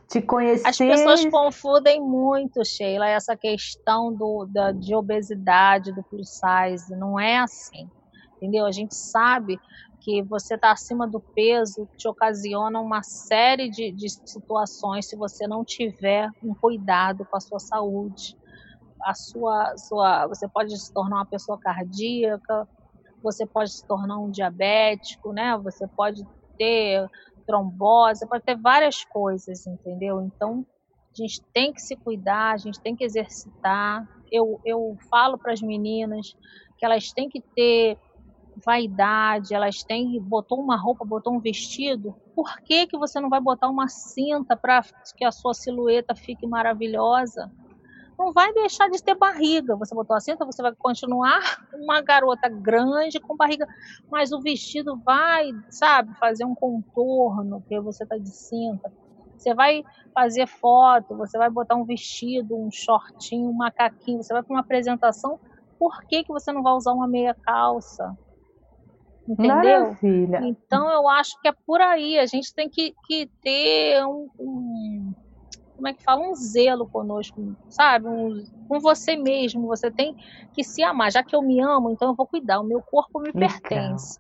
Te conhecer. As pessoas confundem muito, Sheila, essa questão do, da, de obesidade, do plus size. Não é assim entendeu? A gente sabe que você está acima do peso te ocasiona uma série de, de situações se você não tiver um cuidado com a sua saúde. A sua, sua, você pode se tornar uma pessoa cardíaca, você pode se tornar um diabético, né? Você pode ter trombose, pode ter várias coisas, entendeu? Então, a gente tem que se cuidar, a gente tem que exercitar. Eu, eu falo para as meninas que elas têm que ter vaidade, elas têm, botou uma roupa, botou um vestido, por que, que você não vai botar uma cinta para que a sua silhueta fique maravilhosa? Não vai deixar de ter barriga. Você botou a cinta, você vai continuar uma garota grande com barriga, mas o vestido vai, sabe, fazer um contorno, porque você está de cinta. Você vai fazer foto, você vai botar um vestido, um shortinho, um macaquinho, você vai para uma apresentação, por que, que você não vai usar uma meia calça? Entendeu? Maravilha. Então eu acho que é por aí. A gente tem que, que ter um, um como é que fala, um zelo conosco, sabe? Um, com você mesmo. Você tem que se amar. Já que eu me amo, então eu vou cuidar. O meu corpo me Legal. pertence.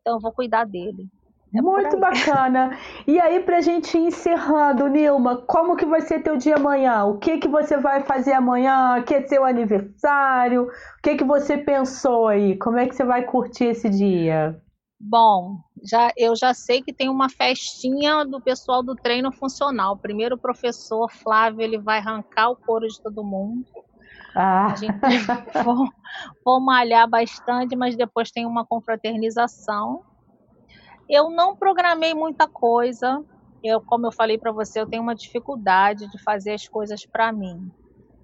Então eu vou cuidar dele. É Muito bacana. E aí, pra gente ir encerrando, Nilma, como que vai ser teu dia amanhã? O que que você vai fazer amanhã? Que é seu aniversário? O que que você pensou aí? Como é que você vai curtir esse dia? Bom, já eu já sei que tem uma festinha do pessoal do treino funcional. Primeiro o professor Flávio ele vai arrancar o couro de todo mundo. Ah. A gente vou, vou malhar bastante, mas depois tem uma confraternização eu não programei muita coisa. Eu, como eu falei para você, eu tenho uma dificuldade de fazer as coisas para mim.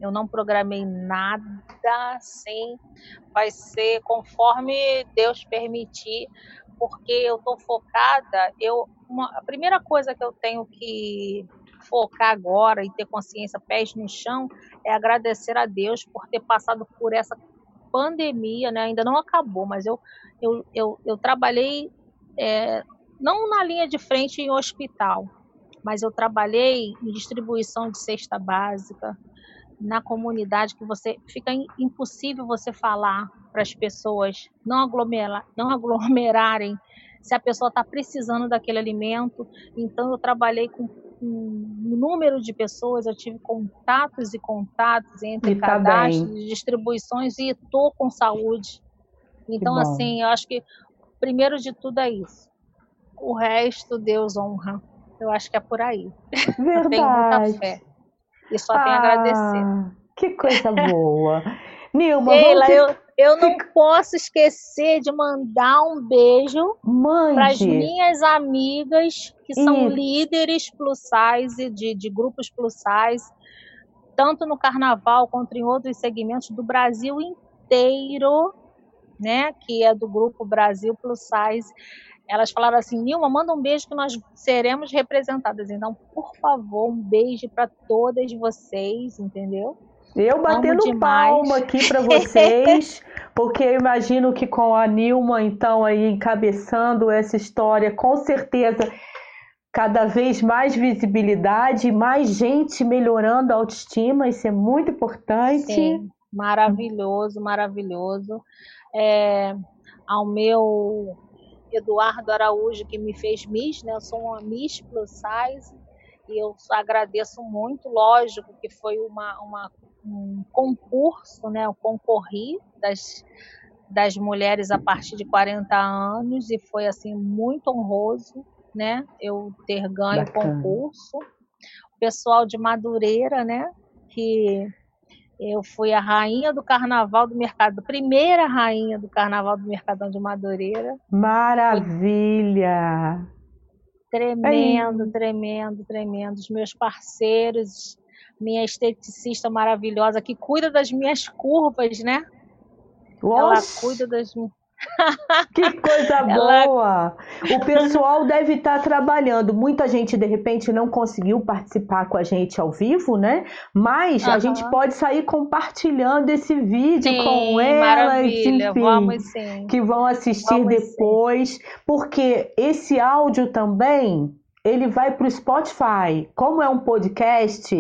Eu não programei nada, sim. Vai ser conforme Deus permitir, porque eu estou focada. Eu, uma, a primeira coisa que eu tenho que focar agora e ter consciência, pés no chão, é agradecer a Deus por ter passado por essa pandemia, né? Ainda não acabou, mas eu, eu, eu, eu trabalhei é, não na linha de frente em hospital, mas eu trabalhei em distribuição de cesta básica na comunidade que você fica impossível você falar para as pessoas não aglomerar, não aglomerarem se a pessoa está precisando daquele alimento. Então eu trabalhei com um número de pessoas, eu tive contatos e contatos entre tá cadastros, bem. distribuições e estou com saúde. Então assim, eu acho que primeiro de tudo é isso. O resto Deus honra. Eu acho que é por aí. Verdade. Tenho muita fé. E só tenho a agradecer. Ah, que coisa boa. Nilma, Sheila, vamos... eu, eu não posso esquecer de mandar um beijo para as minhas amigas que são líderes plus size, de, de grupos plus size, tanto no carnaval quanto em outros segmentos do Brasil inteiro, né? Que é do grupo Brasil Plus Size elas falaram assim: Nilma, manda um beijo que nós seremos representadas. Então, por favor, um beijo para todas vocês, entendeu? Eu batendo palma aqui para vocês, porque eu imagino que com a Nilma, então, aí encabeçando essa história, com certeza cada vez mais visibilidade, mais gente melhorando a autoestima, isso é muito importante. Sim, maravilhoso, maravilhoso. É, ao meu Eduardo Araújo, que me fez Miss, né? Eu sou uma Miss Plus Size e eu agradeço muito, lógico que foi uma, uma um concurso, né? Eu concorri das, das mulheres a partir de 40 anos e foi assim muito honroso, né? Eu ter ganho o concurso. O pessoal de Madureira, né? Que eu fui a rainha do carnaval do mercado, primeira rainha do carnaval do Mercadão de Madureira. Maravilha! Tremendo, Aí. tremendo, tremendo. Os meus parceiros, minha esteticista maravilhosa que cuida das minhas curvas, né? Oxe. Ela cuida das Que coisa Ela... boa! O pessoal deve estar trabalhando. Muita gente, de repente, não conseguiu participar com a gente ao vivo, né? Mas uhum. a gente pode sair compartilhando esse vídeo sim, com elas, enfim, Vamos, sim. que vão assistir Vamos, depois. Sim. Porque esse áudio também, ele vai para o Spotify. Como é um podcast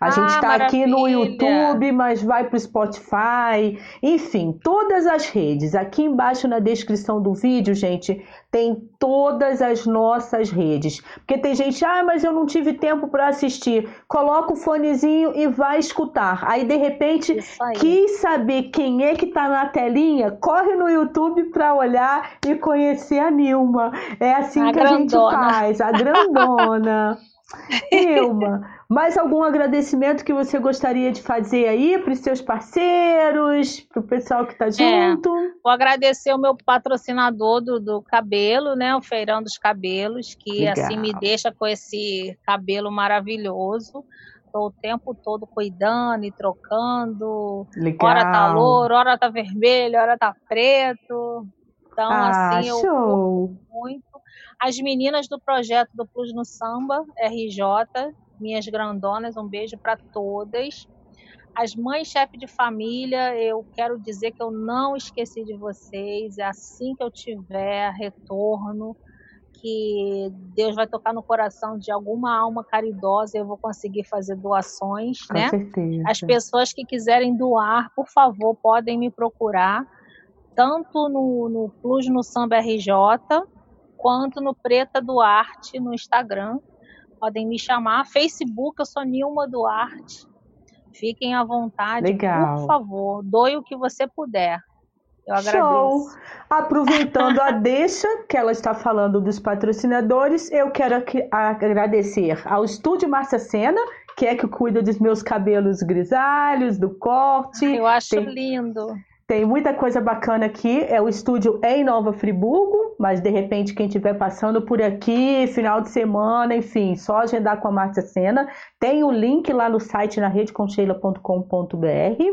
A ah, gente está aqui no YouTube, mas vai para o Spotify, enfim, todas as redes. Aqui embaixo na descrição do vídeo, gente, tem todas as nossas redes. Porque tem gente, ah, mas eu não tive tempo para assistir. Coloca o fonezinho e vai escutar. Aí, de repente, quis saber quem é que está na telinha, corre no YouTube para olhar e conhecer a Nilma. É assim a que grandona. a gente faz, a grandona. Nilma, mais algum agradecimento que você gostaria de fazer aí para os seus parceiros, para o pessoal que está é, junto? É, vou agradecer o meu patrocinador do, do cabelo, né, o Feirão dos Cabelos, que Legal. assim me deixa com esse cabelo maravilhoso. Estou o tempo todo cuidando e trocando. Legal. Hora tá louro, hora tá vermelho, hora tá preto. Então, ah, assim, show. eu muito. As meninas do projeto do Plus no Samba, RJ, minhas grandonas, um beijo para todas. As mães chefe de família, eu quero dizer que eu não esqueci de vocês. É assim que eu tiver retorno, que Deus vai tocar no coração de alguma alma caridosa, eu vou conseguir fazer doações, Com né? Certeza. As pessoas que quiserem doar, por favor, podem me procurar, tanto no, no Plus no Samba RJ, quanto no Preta Duarte no Instagram. Podem me chamar. Facebook, eu sou Nilma Duarte. Fiquem à vontade, Legal. por favor. Doe o que você puder. Eu agradeço. Show. Aproveitando a deixa que ela está falando dos patrocinadores, eu quero agradecer ao Estúdio Márcia Sena, que é que cuida dos meus cabelos grisalhos, do corte. Eu acho Tem... lindo. Tem muita coisa bacana aqui. É o estúdio em Nova Friburgo, mas de repente quem estiver passando por aqui, final de semana, enfim, só agendar com a Márcia Sena. Tem o link lá no site na redeconcheila.com.br.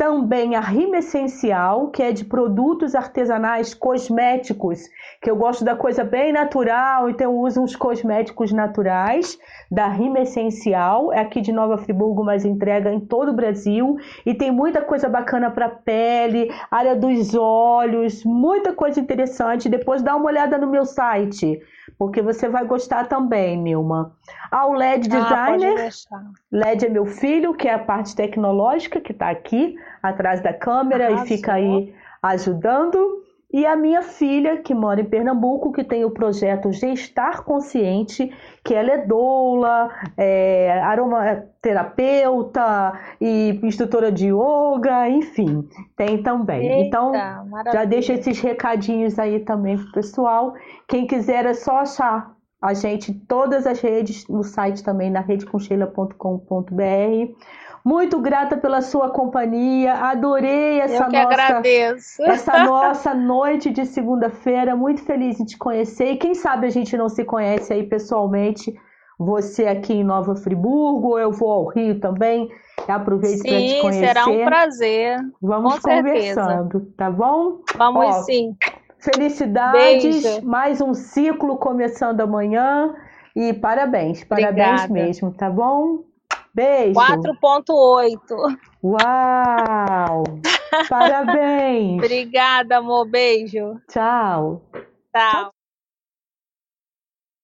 Também a Rima Essencial, que é de produtos artesanais cosméticos, que eu gosto da coisa bem natural, então uso uns cosméticos naturais da Rima Essencial, é aqui de Nova Friburgo, mas entrega em todo o Brasil e tem muita coisa bacana para pele, área dos olhos, muita coisa interessante. Depois dá uma olhada no meu site porque você vai gostar também, Nilma. Ao LED ah, Designer, LED é meu filho, que é a parte tecnológica que está aqui atrás da câmera Arrasou. e fica aí ajudando. E a minha filha, que mora em Pernambuco, que tem o projeto Gestar Consciente, que ela é doula, é, aromaterapeuta e instrutora de yoga, enfim, tem também. Eita, então, maravilha. já deixa esses recadinhos aí também pro pessoal. Quem quiser é só achar a gente em todas as redes, no site também, na redeconcheila.com.br. Muito grata pela sua companhia. Adorei essa nossa agradeço. essa nossa noite de segunda-feira. Muito feliz em te conhecer. E quem sabe a gente não se conhece aí pessoalmente. Você aqui em Nova Friburgo, eu vou ao Rio também. Aproveito para te conhecer. será um prazer. Vamos Com conversando, certeza. tá bom? Vamos Ó, sim. Felicidades, Beijo. mais um ciclo começando amanhã e parabéns, parabéns Obrigada. mesmo, tá bom? Beijo. 4.8. Uau! Parabéns. Obrigada, amor. Beijo. Tchau. Tchau.